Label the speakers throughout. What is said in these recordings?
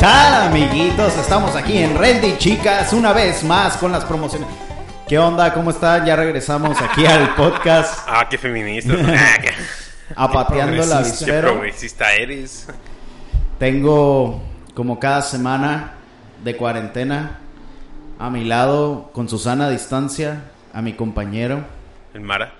Speaker 1: tal, amiguitos? Estamos aquí en Rendy Chicas una vez más con las promociones. ¿Qué onda? ¿Cómo están? Ya regresamos aquí al podcast
Speaker 2: Ah, qué feminista. Ah, qué,
Speaker 1: Apateando la
Speaker 2: qué
Speaker 1: avispero.
Speaker 2: progresista eres.
Speaker 1: Tengo como cada semana de cuarentena a mi lado con Susana a distancia, a mi compañero
Speaker 2: El Mara.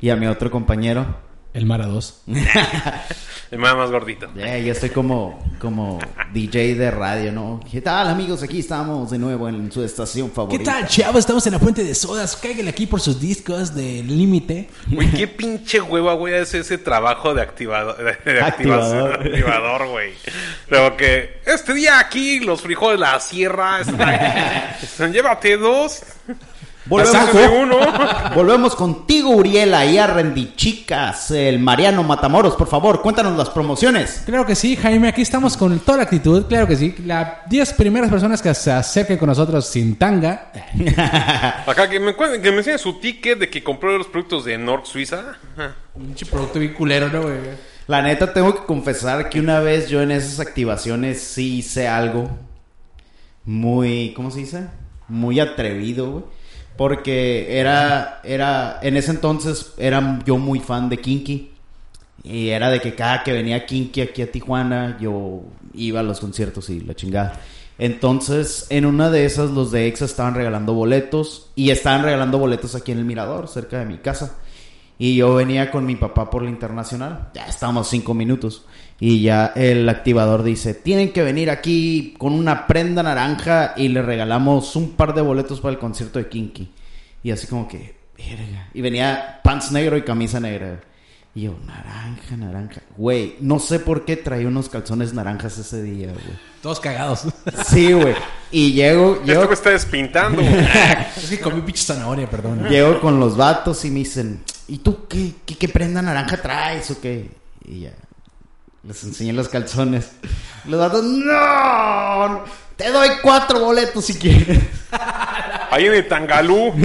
Speaker 1: y a mi otro compañero.
Speaker 3: El Mara 2.
Speaker 2: El Mara más gordito.
Speaker 1: Ya, ya estoy como, como DJ de radio, ¿no? ¿Qué tal, amigos? Aquí estamos de nuevo en su estación
Speaker 3: ¿Qué
Speaker 1: favorita.
Speaker 3: tal, chavos? Estamos en la fuente de sodas. Cáiganle aquí por sus discos de límite.
Speaker 2: Güey, qué pinche hueva, güey, es ese trabajo de activador. De, de
Speaker 1: Activador.
Speaker 2: activador, güey. Luego que este día aquí los frijoles de la sierra están. Llévate dos.
Speaker 1: Volvemos,
Speaker 2: Pásame uno.
Speaker 1: volvemos contigo, Uriela, y a Rendy Chicas, el Mariano Matamoros, por favor, cuéntanos las promociones.
Speaker 3: Claro que sí, Jaime. Aquí estamos con toda la actitud. Claro que sí. Las 10 primeras personas que se acerquen con nosotros sin tanga.
Speaker 2: Acá que me, cuenten- que me enseñe su ticket de que compró los productos de Nord Suiza.
Speaker 3: Pinche producto bien culero, ¿no, güey?
Speaker 1: La neta, tengo que confesar que una vez yo en esas activaciones sí hice algo muy, ¿cómo se dice? Muy atrevido, güey. Porque era, era, en ese entonces era yo muy fan de Kinky. Y era de que cada que venía Kinky aquí a Tijuana, yo iba a los conciertos y la chingada. Entonces, en una de esas, los de EXA estaban regalando boletos. Y estaban regalando boletos aquí en el Mirador, cerca de mi casa. Y yo venía con mi papá por la internacional. Ya estábamos cinco minutos. Y ya el activador dice, tienen que venir aquí con una prenda naranja y le regalamos un par de boletos para el concierto de Kinky. Y así como que, verga. Y venía pants negro y camisa negra. Y yo, naranja, naranja. Güey, no sé por qué traía unos calzones naranjas ese día, güey.
Speaker 3: Todos cagados.
Speaker 1: Sí, güey. Y llego,
Speaker 2: Esto
Speaker 1: llego,
Speaker 2: me está despintando. güey.
Speaker 3: es que comí pinche zanahoria, perdón.
Speaker 1: Llego con los vatos y me dicen, ¿y tú qué, qué, qué prenda naranja traes o qué? Y ya, les enseñé los calzones. Los vatos, ¡no! Te doy cuatro boletos si quieres.
Speaker 2: Ahí en el Tangalú.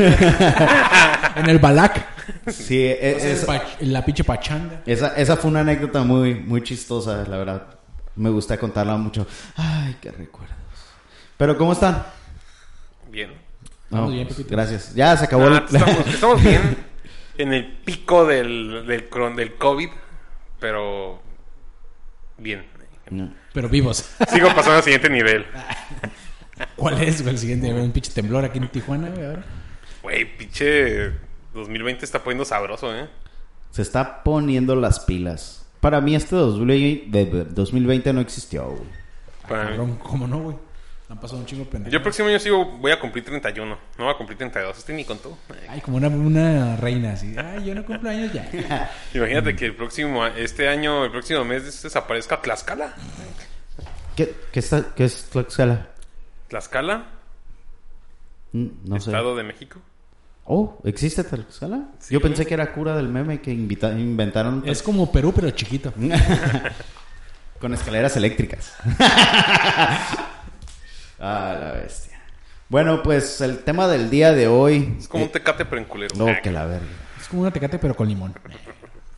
Speaker 3: En el Balac.
Speaker 1: Sí, e- esa,
Speaker 3: pa- en la pinche pachanga.
Speaker 1: esa, esa fue una anécdota muy, muy chistosa, la verdad. Me gusta contarla mucho. Ay, qué recuerdos. Pero, ¿cómo están?
Speaker 2: Bien.
Speaker 3: Estamos bien, Pepito.
Speaker 1: Gracias. Ya se acabó
Speaker 2: Ah,
Speaker 1: el...
Speaker 2: estamos, estamos bien en el pico del, del, cron- del COVID, pero bien.
Speaker 1: No.
Speaker 3: Pero vivos.
Speaker 2: Sigo pasando al siguiente nivel.
Speaker 3: ¿Cuál es, güey? El siguiente, un pinche temblor aquí en Tijuana, güey, ahora.
Speaker 2: Güey, pinche 2020 está poniendo sabroso, ¿eh?
Speaker 1: Se está poniendo las pilas. Para mí este 2020, de- de- 2020 no existió, güey.
Speaker 2: Para mí.
Speaker 3: ¿cómo no, güey? Han pasado un chingo de
Speaker 2: Yo el próximo año sigo, voy a cumplir 31. No voy a cumplir 32. Este ni contó.
Speaker 3: Ay, como una, una reina así. Ay, yo no cumplo años ya.
Speaker 2: Imagínate que el próximo, este año, el próximo mes desaparezca Tlaxcala.
Speaker 1: ¿Qué, qué, está, qué es Tlaxcala?
Speaker 2: Tlaxcala,
Speaker 1: Mm, No sé.
Speaker 2: Estado de México.
Speaker 1: Oh, ¿existe Tlaxcala?
Speaker 2: Sí.
Speaker 1: Yo pensé que era cura del meme que invita- inventaron
Speaker 3: Es como Perú, pero chiquito.
Speaker 1: con escaleras eléctricas. ah, la bestia. Bueno, pues el tema del día de hoy.
Speaker 2: Es como un tecate pero en culero.
Speaker 1: No, que la verga.
Speaker 3: Es como una tecate, pero con limón.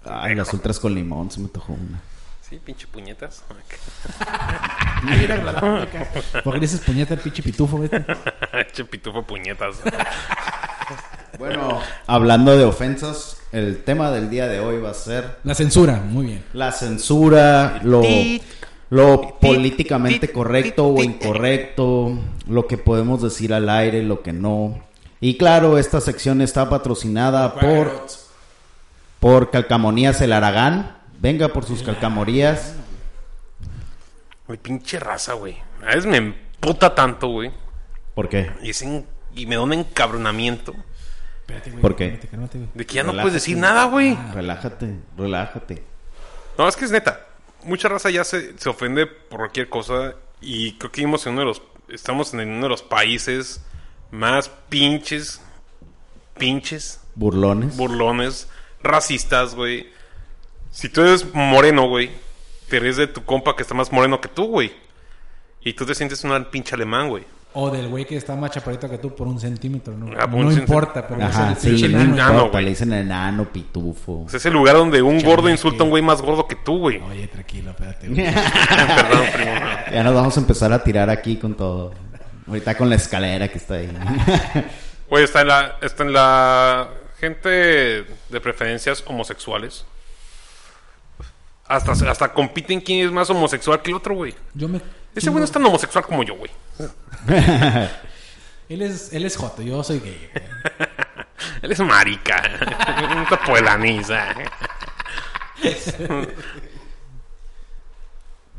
Speaker 1: Ay, las ultras con limón, se me tocó una.
Speaker 2: Sí, pinche puñetas.
Speaker 3: Agradable, acá. ¿Por qué dices puñeta el pinche pitufo, güey?
Speaker 2: Pinche pitufo puñetas.
Speaker 1: Bueno, hablando de ofensas, el tema del día de hoy va a ser
Speaker 3: La censura, muy bien.
Speaker 1: la censura, lo, lo políticamente correcto o incorrecto, lo que podemos decir al aire, lo que no. Y claro, esta sección está patrocinada por, por Calcamonías El Aragán. Venga por sus calcamonías.
Speaker 2: Güey, pinche raza, güey. A veces me emputa tanto, güey.
Speaker 1: ¿Por qué?
Speaker 2: Y, es en- y me da un encabronamiento
Speaker 3: Espérate, güey.
Speaker 1: ¿Por qué?
Speaker 3: Cálmate, cálmate, güey.
Speaker 2: de que ya no puedes decir nada, güey.
Speaker 1: Relájate, relájate.
Speaker 2: No, es que es neta. Mucha raza ya se, se ofende por cualquier cosa y creo que vivimos en uno de los, estamos en uno de los países más pinches, pinches,
Speaker 1: Burlones.
Speaker 2: burlones, racistas, güey. Si tú eres moreno, güey, te ríes de tu compa que está más moreno que tú, güey. Y tú te sientes un pinche alemán, güey.
Speaker 3: O del güey que está más chaparrito que tú por un centímetro, ¿no?
Speaker 2: Ah,
Speaker 3: no importa, pero
Speaker 1: Ajá,
Speaker 3: es el
Speaker 1: sí,
Speaker 3: enano.
Speaker 2: enano,
Speaker 1: le dicen enano, pitufo.
Speaker 2: Es ese lugar donde un gordo insulta a un güey más gordo que tú, güey.
Speaker 3: Oye, tranquilo, espérate.
Speaker 2: Perdón, primo.
Speaker 1: Ya nos vamos a empezar a tirar aquí con todo. Ahorita con la escalera que está ahí.
Speaker 2: Güey, está en la, está en la gente de preferencias homosexuales. Hasta, hasta compiten quién es más homosexual que el otro, güey.
Speaker 3: Yo me...
Speaker 2: Ese güey no es tan homosexual como yo, güey.
Speaker 3: Él es, él es joto, yo soy gay.
Speaker 2: Él es marica. Un tapo de la misa.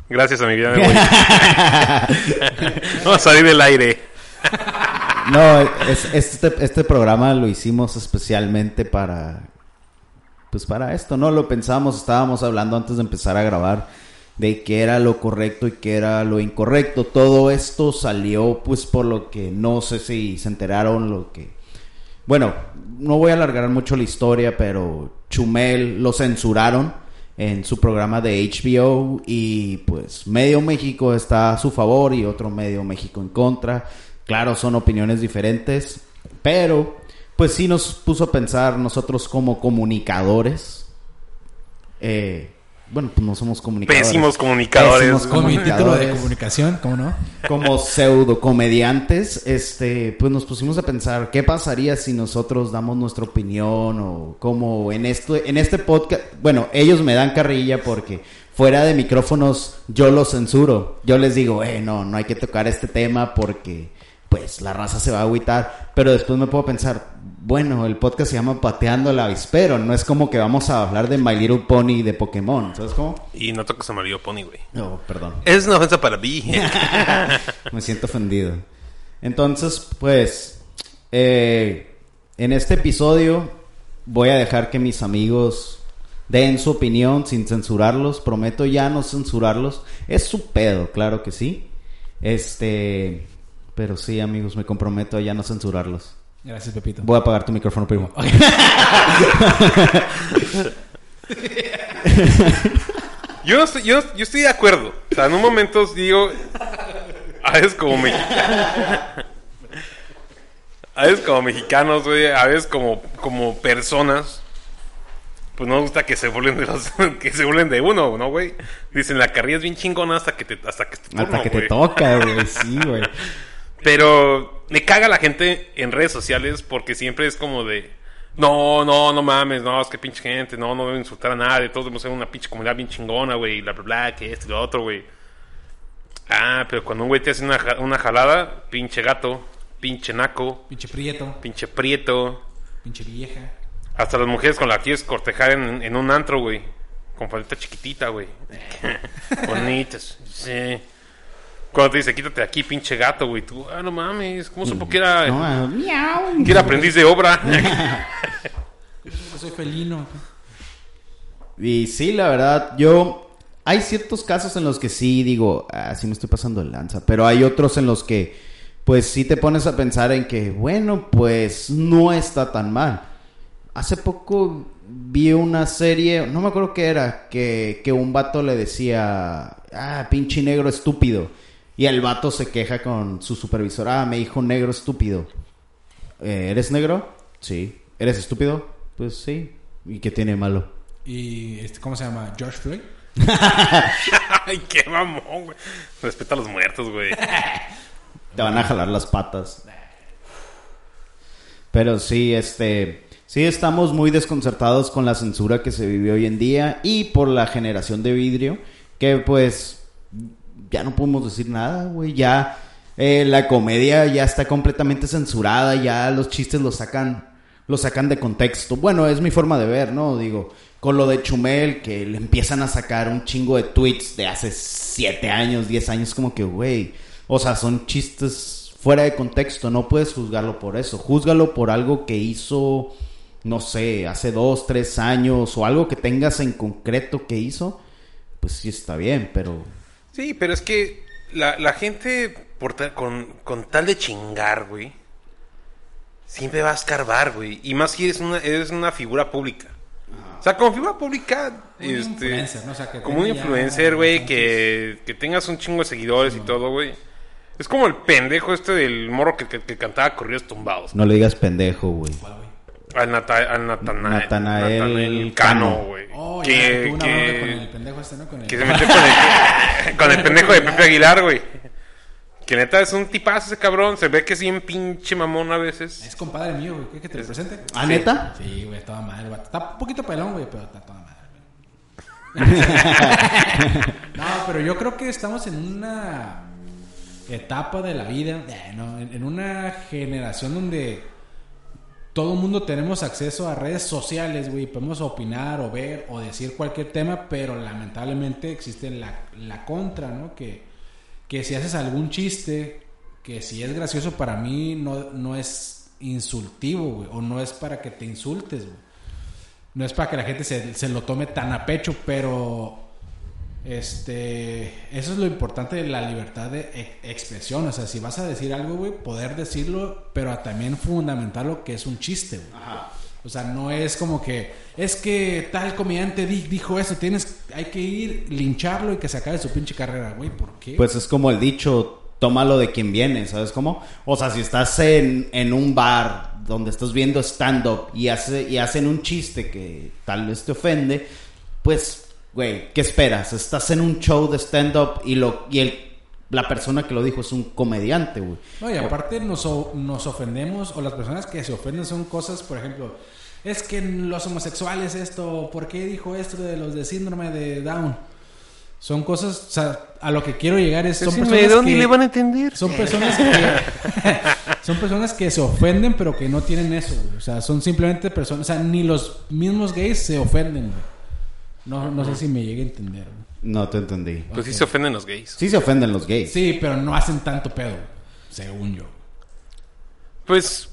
Speaker 2: Gracias a mi vida, me voy. Vamos a salir del aire.
Speaker 1: No, es- este, este programa lo hicimos especialmente para. Pues para esto, ¿no? Lo pensamos, estábamos hablando antes de empezar a grabar de qué era lo correcto y qué era lo incorrecto. Todo esto salió, pues, por lo que no sé si se enteraron, lo que. Bueno, no voy a alargar mucho la historia, pero Chumel lo censuraron en su programa de HBO y pues medio México está a su favor y otro medio México en contra. Claro, son opiniones diferentes, pero pues sí nos puso a pensar nosotros como comunicadores. eh, bueno, pues no somos comunicadores.
Speaker 2: Pésimos comunicadores.
Speaker 1: Pésimos
Speaker 3: Con mi título de
Speaker 1: comunicadores
Speaker 3: comunicación, ¿cómo no?
Speaker 1: como pseudo comediantes, este, pues nos pusimos a pensar qué pasaría si nosotros damos nuestra opinión o cómo en esto, en este podcast, bueno, ellos me dan carrilla porque fuera de micrófonos yo los censuro, yo les digo, eh, no, no hay que tocar este tema porque pues la raza se va a agüitar, pero después me puedo pensar, bueno, el podcast se llama Pateando el Avispero, no es como que vamos a hablar de My Little Pony y de Pokémon, ¿sabes cómo?
Speaker 2: Y no toques amarillo pony, güey.
Speaker 1: No, perdón.
Speaker 2: Es una ofensa para ti.
Speaker 1: Me siento ofendido. Entonces, pues, eh, en este episodio voy a dejar que mis amigos den su opinión sin censurarlos. Prometo ya no censurarlos. Es su pedo, claro que sí. Este, pero sí, amigos, me comprometo a ya no censurarlos.
Speaker 3: Gracias, Pepito.
Speaker 1: Voy a apagar tu micrófono, primo.
Speaker 2: Yo, no estoy, yo, yo estoy de acuerdo. O sea, en un momento digo, a veces como mexicanos, a veces como mexicanos, güey, a veces como, como personas, pues no nos gusta que se burlen de los, que se burlen de uno, ¿no, güey? Dicen, la carrilla es bien chingona hasta que te, hasta que te
Speaker 1: Hasta que te toca, güey. Sí, güey.
Speaker 2: Pero me caga la gente en redes sociales porque siempre es como de. No, no, no mames, no, es que pinche gente, no, no debo insultar a nadie, todos debemos ser una pinche comunidad bien chingona, güey, bla, bla, bla, que esto y lo otro, güey. Ah, pero cuando un güey te hace una, una jalada, pinche gato, pinche naco,
Speaker 3: Pinche prieto,
Speaker 2: pinche prieto,
Speaker 3: pinche vieja.
Speaker 2: hasta las mujeres con las que quieres cortejar en, en un antro, güey, con falta chiquitita, güey. Bonitas, sí. Cuando te dice, quítate de aquí, pinche gato, güey, tú, ah, no mames, ¿cómo supo que era,
Speaker 1: No, ah, miau.
Speaker 2: que era aprendiz de obra?
Speaker 3: Yo soy felino.
Speaker 1: Y sí, la verdad, yo... Hay ciertos casos en los que sí digo, ah, sí me estoy pasando de lanza, pero hay otros en los que, pues sí te pones a pensar en que, bueno, pues no está tan mal. Hace poco vi una serie, no me acuerdo qué era, que, que un vato le decía, ah, pinche negro estúpido. Y el vato se queja con su supervisor, ah, me dijo negro estúpido. Eh, ¿Eres negro? Sí. ¿Eres estúpido? Pues sí. ¿Y qué tiene malo?
Speaker 3: Y, este, ¿cómo se llama? George Floyd.
Speaker 2: Ay, qué mamón, güey. Respeta a los muertos, güey.
Speaker 1: Te van a jalar las patas. Pero sí, este... Sí, estamos muy desconcertados con la censura que se vive hoy en día y por la generación de vidrio, que pues ya no podemos decir nada, güey. Ya eh, la comedia ya está completamente censurada, ya los chistes los sacan, los sacan de contexto. Bueno, es mi forma de ver, ¿no? Digo, con lo de Chumel, que le empiezan a sacar un chingo de tweets de hace 7 años, 10 años, como que, güey, o sea, son chistes fuera de contexto, no puedes juzgarlo por eso, júzgalo por algo que hizo, no sé, hace 2, 3 años, o algo que tengas en concreto que hizo, pues sí está bien, pero
Speaker 2: Sí, pero es que la, la gente por ta- con, con tal de chingar, güey, siempre va a escarbar, güey. Y más si eres una, eres una figura pública. O sea, como figura pública,
Speaker 3: Un
Speaker 2: este,
Speaker 3: influencer, ¿no? O sea, que
Speaker 2: como un influencer, güey, que, que tengas un chingo de seguidores y todo, güey. Es como el pendejo este del morro que, que- que cantaba corridos tumbados.
Speaker 1: no le digas pendejo, güey.
Speaker 2: Al, Nata- al Natanael,
Speaker 1: Natanael
Speaker 2: Natanael
Speaker 1: Cano.
Speaker 2: Güey.
Speaker 3: Oh,
Speaker 2: que, que-
Speaker 3: con el pendejo este, ¿no? Con el...
Speaker 2: que se metió con el, con el pendejo de Pepe Aguilar, güey. Que neta es un tipazo ese cabrón. Se ve que es bien pinche mamón a veces.
Speaker 3: Es compadre mío, güey. ¿Qué que te lo presente?
Speaker 1: ¿Ah, neta?
Speaker 3: Sí, güey, toda madre, güey. Está un poquito pelón, güey, pero está toda madre, güey. no, pero yo creo que estamos en una etapa de la vida, eh, no, en una generación donde todo el mundo tenemos acceso a redes sociales, güey. Podemos opinar o ver o decir cualquier tema, pero lamentablemente existe la, la contra, ¿no? Que, que si haces algún chiste, que si es gracioso para mí, no, no es insultivo, güey. O no es para que te insultes, güey. No es para que la gente se, se lo tome tan a pecho, pero este eso es lo importante de la libertad de e- expresión. O sea, si vas a decir algo, güey, poder decirlo, pero también fundamentar lo que es un chiste, güey. O sea, no es como que es que tal comediante di- dijo eso, tienes hay que ir lincharlo y que se acabe su pinche carrera, güey, ¿por qué?
Speaker 1: Pues es como el dicho, tómalo de quien viene, ¿sabes cómo? O sea, si estás en, en un bar donde estás viendo stand-up y, hace, y hacen un chiste que tal vez te ofende, pues, güey, ¿qué esperas? Estás en un show de stand-up y, lo, y el, la persona que lo dijo es un comediante, güey.
Speaker 3: No, y aparte nos, o- nos ofendemos, o las personas que se ofenden son cosas, por ejemplo, es que los homosexuales esto, ¿por qué dijo esto de los de síndrome de Down? Son cosas, o sea, a lo que quiero llegar es, son
Speaker 2: Síndrome de
Speaker 3: personas
Speaker 2: Down,
Speaker 3: que...
Speaker 2: ni le van a entender.
Speaker 3: Son personas que... son personas que se ofenden, pero que no tienen eso, güey. O sea, son simplemente personas... O sea, ni los mismos gays se ofenden, güey. No, no sé si me llegue a entender.
Speaker 1: No te entendí.
Speaker 2: Pues sí se ofenden los gays.
Speaker 1: Sí se ofenden los gays.
Speaker 3: Sí, pero no hacen tanto pedo, según yo.
Speaker 2: Pues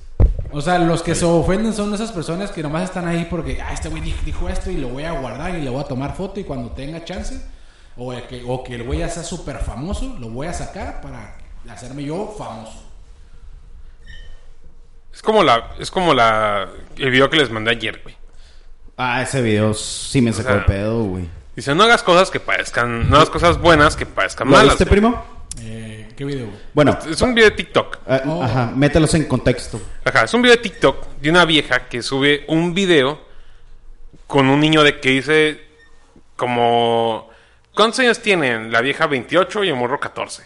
Speaker 3: O sea, los que se ofenden son esas personas que nomás están ahí porque, ah, este güey dijo, esto y lo voy a guardar y le voy a tomar foto y cuando tenga chance, o el que, o que el güey ya sea súper famoso, lo voy a sacar para hacerme yo famoso.
Speaker 2: es como la es como la el video que les mandé ayer, güey.
Speaker 1: Ah, ese video sí me sacó
Speaker 2: sea,
Speaker 1: el pedo, güey.
Speaker 2: Dice, no hagas cosas que parezcan, no hagas cosas buenas que parezcan
Speaker 1: ¿Lo
Speaker 2: malas.
Speaker 1: viste,
Speaker 2: güey.
Speaker 1: primo?
Speaker 3: Eh, ¿Qué video?
Speaker 1: Bueno,
Speaker 2: Es un video de TikTok.
Speaker 1: ah,
Speaker 3: Oh.
Speaker 1: ajá, mételos en contexto.
Speaker 2: Ajá, es un video de TikTok de una vieja que sube un video con un niño de que dice como ¿Cuántos años tienen? La vieja 28 y el morro 14.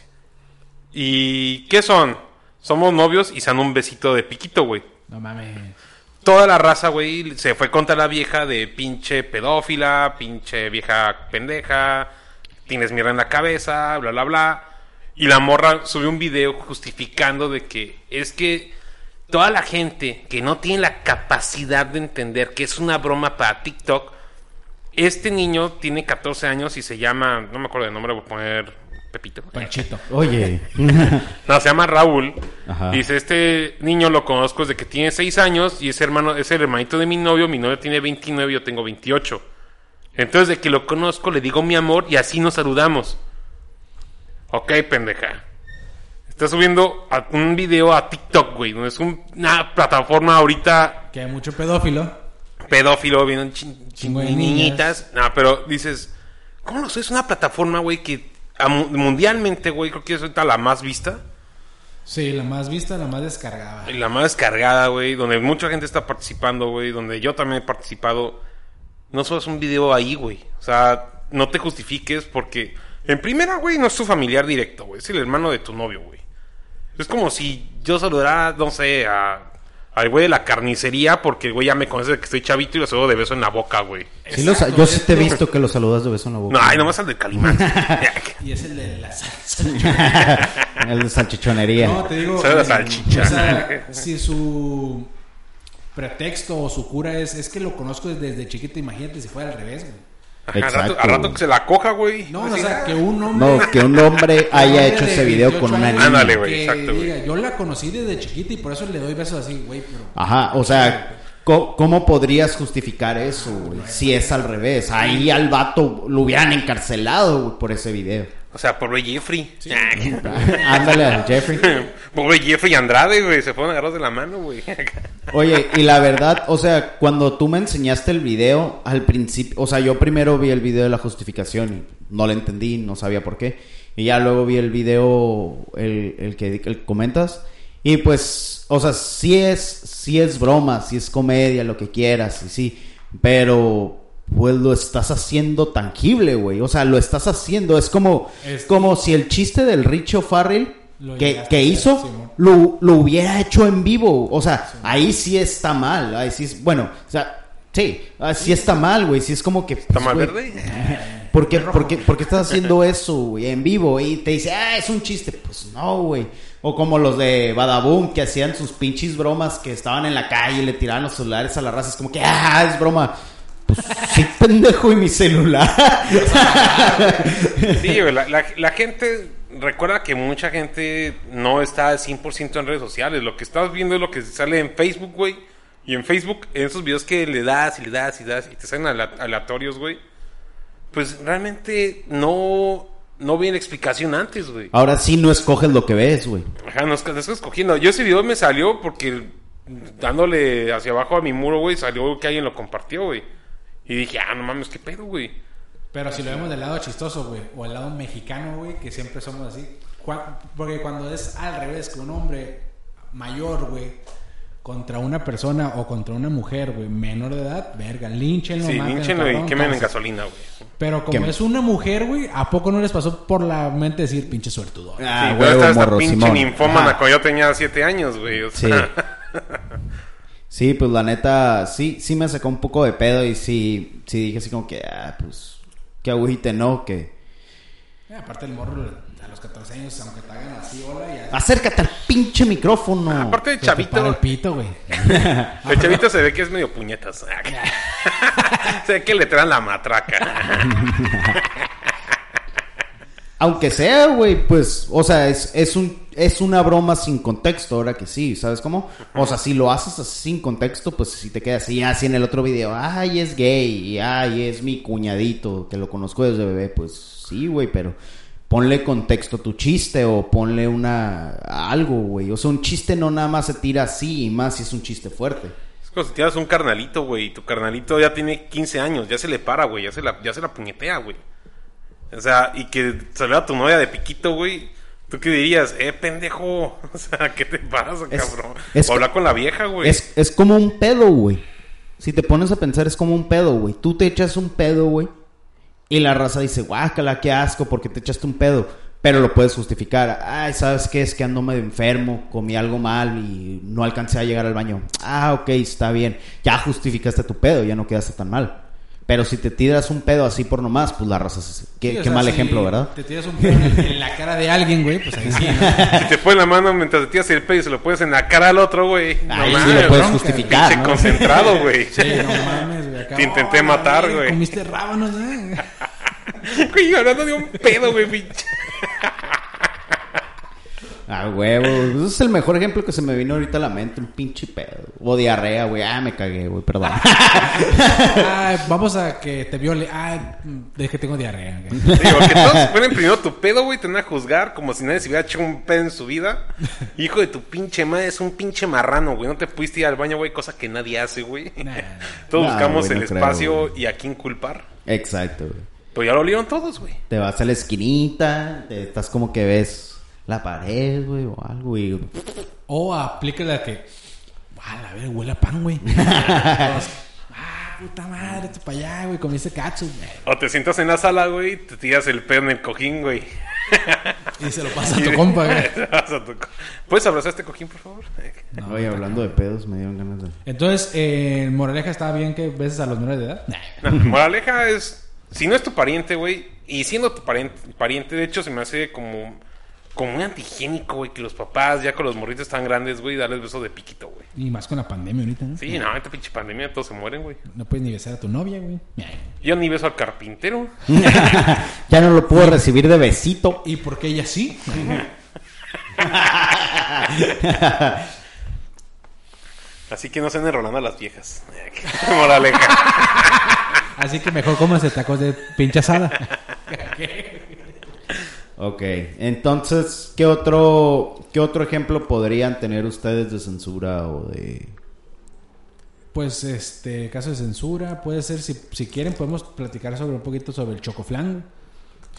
Speaker 2: ¿Y qué son? Somos novios y se dan un besito de piquito, güey.
Speaker 3: No mames.
Speaker 2: Toda la raza, güey, se fue contra la vieja de pinche pedófila, pinche vieja pendeja, tienes mierda en la cabeza, bla, bla, bla. Y la morra subió un video justificando de que es que toda la gente que no tiene la capacidad de entender que es una broma para TikTok, este niño tiene 14 años y se llama, no me acuerdo del nombre, voy a poner Pepito.
Speaker 3: Panchito.
Speaker 1: Oye.
Speaker 2: No, se llama Raúl.
Speaker 1: Ajá.
Speaker 2: Dice, este niño lo conozco desde que tiene 6 años y es hermano, es el hermanito de mi novio. Mi novio tiene 29 y yo tengo 28. Entonces, de que lo conozco, le digo mi amor y así nos saludamos. Ok, pendeja. Está subiendo a- un video a TikTok, güey. donde Es un- una plataforma ahorita
Speaker 3: Que hay mucho pedófilo.
Speaker 2: pedófilo, vienen chin- niñitas. No, pero dices, ¿cómo lo sé? Es una plataforma, güey, que mundialmente, güey, creo que es ahorita la más vista.
Speaker 3: Sí, la más vista, la más descargada.
Speaker 2: La más descargada, güey, donde mucha gente está participando, güey, donde yo también he participado. No es un video ahí, güey. O sea, no te justifiques porque, en primera, güey, no es tu familiar directo, güey. Es el hermano de tu novio, güey. Es como si yo saludara, no sé, a, al güey de la carnicería porque el güey ya me conoce de que estoy chavito y lo saludo de beso en la boca, güey.
Speaker 1: Sí lo sa- yo sí te he visto que lo saludas de beso en la boca.
Speaker 2: No, ay, nomás al del Calimán.
Speaker 3: Y es el de la salsa.
Speaker 1: El de salchichonería.
Speaker 3: No, te digo.
Speaker 2: La
Speaker 3: eh,
Speaker 2: salchicha.
Speaker 3: O sea, si su pretexto o su cura es, es que lo conozco desde chiquito, imagínate si fuera al revés, güey.
Speaker 2: Ajá, al, rato, que se la coja, güey.
Speaker 3: No, o sea, que un
Speaker 1: No,
Speaker 3: hombre.
Speaker 1: que un hombre
Speaker 3: un
Speaker 1: haya hecho ese video
Speaker 3: 28
Speaker 1: con una niña.
Speaker 2: Ándale, güey, exacto, güey.
Speaker 3: Yo la conocí desde chiquita y por eso le doy besos así, güey. Pero
Speaker 1: Ajá, o sea, co- ¿cómo podrías justificar eso, güey? Si es al revés. Ahí al vato lo hubieran encarcelado, güey, por ese video.
Speaker 2: O sea, pobre Jeffrey.
Speaker 1: Ándale, a Jeffrey.
Speaker 2: pobre Jeffrey Andrade, güey. Se fueron agarrados de la mano, güey.
Speaker 1: Oye, y la verdad, o sea, cuando tú me enseñaste el video, al principio, o sea, yo primero vi el video de la justificación y no lo entendí, no sabía por qué. Y ya luego vi el video, el, el que, el que comentas. Y pues, o sea, sí es, sí es broma, sí es comedia, lo que quieras, y sí. Pero, pues lo estás haciendo tangible, güey. O sea, lo estás haciendo. Es como,
Speaker 3: Es-
Speaker 1: como si el chiste del Richo Farrell
Speaker 3: Lo
Speaker 1: que, que hizo lo, lo hubiera hecho en vivo. O sea, ahí sí está mal. Ahí sí es, bueno, o sea, sí, así está mal, güey. Sí es como que.
Speaker 2: ¿Está
Speaker 1: pues,
Speaker 2: mal
Speaker 1: güey,
Speaker 2: verde?
Speaker 1: ¿Por qué, por qué- por qué estás haciendo eso, güey, en vivo? Y te dice, ah, es un chiste. Pues no, güey. O como los de Badaboom que hacían sus pinches bromas que estaban en la calle y le tiraban los celulares a la raza. Es como que, ah, es broma. Pues sí, pendejo, y mi celular.
Speaker 2: Sí, la, la- la gente recuerda que mucha gente no está al 100% en redes sociales. Lo que estás viendo es lo que sale en Facebook, güey. Y en Facebook, en esos videos que le das y le das y das y te salen ale- aleatorios, güey. Pues realmente no, no viene explicación antes, güey.
Speaker 1: Ahora sí no escoges lo que ves, güey.
Speaker 2: Ajá, no es que no estoy escogiendo. Yo ese video me salió porque dándole hacia abajo a mi muro, güey, salió que alguien lo compartió, güey. Y dije, ah, no mames, qué pedo, güey.
Speaker 3: Pero si lo vemos del lado chistoso, güey, o el lado mexicano, güey, que siempre somos así. Porque cuando es al revés, que un hombre mayor, güey, contra una persona o contra una mujer, güey, menor de edad, verga, línchenlo,
Speaker 2: Sí, línchenlo y quemen en gasolina, güey.
Speaker 3: Pero como es una mujer, güey, ¿a poco no les pasó por la mente decir pinche suertudo?
Speaker 1: Ah,
Speaker 2: sí, pero esta, esta
Speaker 1: morro,
Speaker 2: pinche
Speaker 1: Simón.
Speaker 2: ninfómana
Speaker 1: Ajá.
Speaker 2: cuando yo tenía 7 años, güey. O sea,
Speaker 1: Sí, pues la neta, sí, sí me sacó un poco de pedo y sí, sí dije así como que, ah, pues, qué agüite, ¿no? Que...
Speaker 3: Eh, aparte el morro a los 14 años, aunque te hagan así, hola, y así.
Speaker 1: Acércate al pinche micrófono.
Speaker 2: aparte de
Speaker 3: para el
Speaker 2: chavito,
Speaker 3: pito, güey.
Speaker 2: el chavito se ve que es medio puñetas. se ve que le traen la matraca.
Speaker 1: Aunque sea, güey, pues, o sea, es, es, un, es una broma sin contexto, ahora que sí, ¿sabes cómo? O sea, si lo haces así sin contexto, pues si te quedas así, así en el otro video, ay, es gay, ay, es mi cuñadito, que lo conozco desde bebé, pues sí, güey, pero ponle contexto a tu chiste o ponle una, algo, güey. O sea, un chiste no nada más se tira así, y más si es un chiste fuerte.
Speaker 2: Como si tienes un carnalito, güey. Tu carnalito ya tiene 15 años. Ya se le para, güey. Ya se la, ya se la puñetea, güey. O sea, y que salió a tu novia de piquito, güey. ¿Tú qué dirías? Eh, pendejo. O sea, ¿qué te pasa,
Speaker 1: Es-
Speaker 2: cabrón?
Speaker 1: es-
Speaker 2: o hablar con la vieja, güey.
Speaker 1: Es, es como un pedo, güey. Si te pones a pensar, es como un pedo, güey. Tú te echas un pedo, güey. Y la raza dice, guácala, qué asco, porque te echaste un pedo. Pero lo puedes justificar. Ay, ¿sabes qué? Es que ando medio enfermo, comí algo mal y no alcancé a llegar al baño. Ah, ok, está bien. Ya justificaste tu pedo, ya no quedaste tan mal. Pero si te tiras un pedo así por nomás, pues la raza se... Qué,
Speaker 3: Sí, o
Speaker 1: qué
Speaker 3: sea,
Speaker 1: mal
Speaker 3: si
Speaker 1: ejemplo, ¿verdad?
Speaker 3: Te tiras un pedo en, la cara de alguien, güey, pues ahí sí. ¿no?
Speaker 2: Si te pones la mano mientras te tiras el pedo y se lo pones en la cara al otro, güey. No
Speaker 1: Ahí sí
Speaker 2: mames,
Speaker 1: lo puedes
Speaker 2: bronca.
Speaker 1: justificar,
Speaker 2: Pinche
Speaker 1: ¿no?
Speaker 2: concentrado, güey.
Speaker 3: Sí, no mames, güey.
Speaker 2: Te intenté
Speaker 3: "Oh,
Speaker 2: matar, güey".
Speaker 3: Comiste rábanos, ¿eh?
Speaker 2: Güey, hablando de un pedo, güey, pinche.
Speaker 1: Ah, huevo. Ese es el mejor ejemplo que se me vino ahorita a la mente. Un pinche pedo. O diarrea, güey. Ah, me cagué, güey. Perdón.
Speaker 3: Ay, vamos a que te viole. Ay, de que tengo diarrea. güey.
Speaker 2: Digo, que todos fueran primero tu pedo, güey, te van a juzgar como si nadie se hubiera hecho un pedo en su vida. Hijo de tu pinche madre, es un pinche marrano, güey. No te pudiste ir al baño, güey, cosa que nadie hace, güey.
Speaker 3: Nah.
Speaker 2: Todos
Speaker 1: Nah,
Speaker 2: buscamos
Speaker 1: güey,
Speaker 2: el
Speaker 1: creo,
Speaker 2: espacio
Speaker 1: güey.
Speaker 2: y a quién culpar.
Speaker 1: Exacto, güey.
Speaker 2: Pero ya lo olieron todos, güey.
Speaker 1: Te vas a la esquinita. Te estás como que ves la pared, güey. O algo. Y...
Speaker 3: O aplica la que. Ah, la verga, huele a pan, güey. Ah, puta madre, tú para allá, güey, comiste katsu.
Speaker 2: O te sientas en la sala, güey, te tiras el pedo en el cojín, güey.
Speaker 3: Y se lo pasa a tu compa, güey.
Speaker 2: A ¿Puedes abrazar este cojín, por favor?
Speaker 3: No,
Speaker 1: Oye, hablando de pedos, me dieron ganas de...
Speaker 3: Entonces, eh, Moraleja estaba bien que beses a los menores de edad.
Speaker 2: No, moraleja es, si no es tu pariente, güey, y siendo tu pariente, pariente, de hecho se me hace como, como muy antihigiénico, güey, que los papás ya con los morritos tan grandes, güey, darles besos de piquito, güey.
Speaker 3: Y más con la pandemia ahorita, ¿no?
Speaker 2: Sí, no, esta pinche pandemia todos se mueren, güey.
Speaker 3: No puedes ni besar a tu novia, güey.
Speaker 2: Yo ni beso al carpintero.
Speaker 1: ya no lo puedo recibir de besito.
Speaker 3: ¿Y por qué ella sí?
Speaker 2: Así que no se anden rolando a las viejas. Moraleja.
Speaker 3: Así que mejor cómanse tacos de pinche asada.
Speaker 1: Ok, entonces, ¿qué otro, ¿qué otro ejemplo podrían tener ustedes de censura o de...
Speaker 3: Pues, este, caso de censura, puede ser, si, si quieren, podemos platicar sobre un poquito sobre el chocoflan.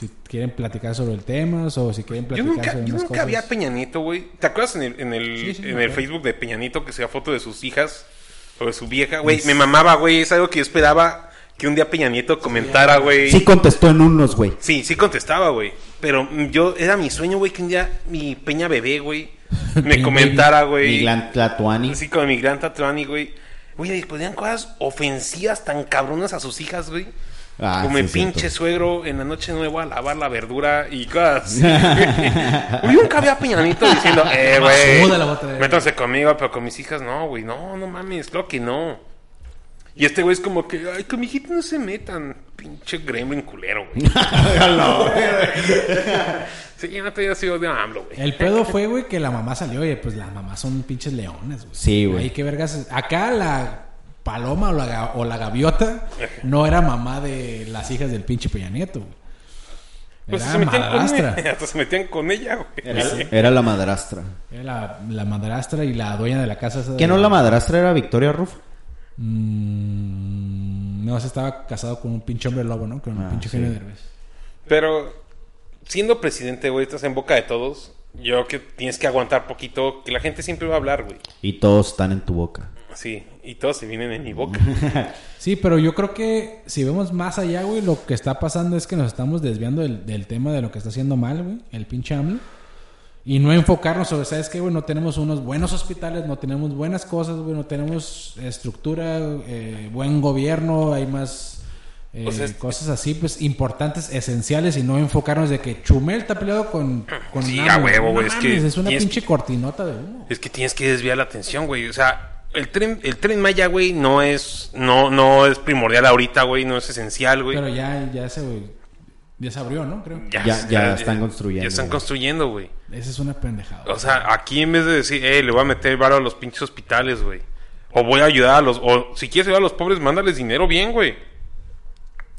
Speaker 3: Si quieren platicar sobre el tema, o si quieren
Speaker 2: Yo
Speaker 3: platicar
Speaker 2: nunca,
Speaker 3: sobre
Speaker 2: yo
Speaker 3: unas
Speaker 2: nunca
Speaker 3: cosas.
Speaker 2: vi a Peñanito, güey. ¿Te acuerdas en el, en el,
Speaker 3: Sí, sí,
Speaker 2: en el. Facebook de Peñanito que sea foto de sus hijas o de su vieja? Güey, me mamaba, güey. Es algo que yo esperaba que un día Peña Nieto comentara, güey.
Speaker 1: Sí contestó en unos, güey.
Speaker 2: Sí, sí contestaba, güey. Pero yo, era mi sueño, güey, que un día mi Peña bebé, güey, me comentara, güey.
Speaker 1: Miglan Tlatuani.
Speaker 2: Así con mi gran Tatuani, güey. Güey, le ponían cosas ofensivas tan cabronas a sus hijas, güey.
Speaker 1: Ah,
Speaker 2: Como
Speaker 1: sí,
Speaker 2: el pinche
Speaker 1: cierto.
Speaker 2: suegro en la noche nueva a lavar la verdura y cosas. Yo nunca vi a Peñanito diciendo, eh, güey, métanse conmigo, pero con mis hijas no, güey. No, no mames, claro que no. Y este güey es como que, ay, con mi hijita no se metan. Pinche gremlin culero, güey. sí, no te haya sido de AMLO, güey.
Speaker 3: El pedo fue, güey, que la mamá salió y pues las mamás son pinches leones, güey.
Speaker 1: Sí, güey.
Speaker 3: Ahí qué vergas. Acá la paloma o la, o la gaviota no era mamá de las hijas del pinche Peña Nieto, güey.
Speaker 2: Pues
Speaker 3: Era
Speaker 2: se metían con
Speaker 3: madrastra.
Speaker 2: ella. Hasta se metían con ella, güey.
Speaker 1: Era, era la madrastra.
Speaker 3: Era la, la madrastra y la dueña de la casa.
Speaker 1: ¿Qué no la madrastra era Victoria Rufo?
Speaker 3: Mm, no, se estaba casado con un pinche hombre lobo, ¿no? Con un
Speaker 1: Ah,
Speaker 3: pinche
Speaker 1: sí.
Speaker 3: genio de Derbez.
Speaker 2: Pero siendo presidente, güey, estás en boca de todos. Yo que tienes que aguantar poquito, que la gente siempre va a hablar, güey.
Speaker 1: Y todos están en tu boca.
Speaker 2: Sí, y todos se vienen en mi boca.
Speaker 3: Sí, pero yo creo que si vemos más allá, güey, lo que está pasando es que nos estamos desviando del, del tema de lo que está haciendo mal, güey, el pinche AMLO. Y no enfocarnos sobre, ¿sabes qué, güey? No tenemos unos buenos hospitales, no tenemos buenas cosas, güey, no tenemos estructura, eh, buen gobierno, hay más eh,
Speaker 2: O sea, es-
Speaker 3: cosas así, pues, importantes, esenciales, y no enfocarnos de que Chumel está peleado con... con
Speaker 2: Sí, a huevo, güey, es que
Speaker 3: Es una pinche cortinota de humo.
Speaker 2: Es que tienes que desviar la atención, güey. O sea, el tren, el tren Maya, güey, no es, no, no es primordial ahorita, güey, no es esencial, güey.
Speaker 3: Pero ya, ya se, ya se abrió, ¿no? Creo.
Speaker 1: Ya- ya están construyendo,
Speaker 2: Ya están
Speaker 1: güey.
Speaker 2: construyendo, güey.
Speaker 3: Esa es una pendejada.
Speaker 2: O sea, aquí en vez de decir, eh, le voy a meter varo a los pinches hospitales, güey. O voy a ayudar a los, o si quieres ayudar a los pobres, mándales dinero bien, güey.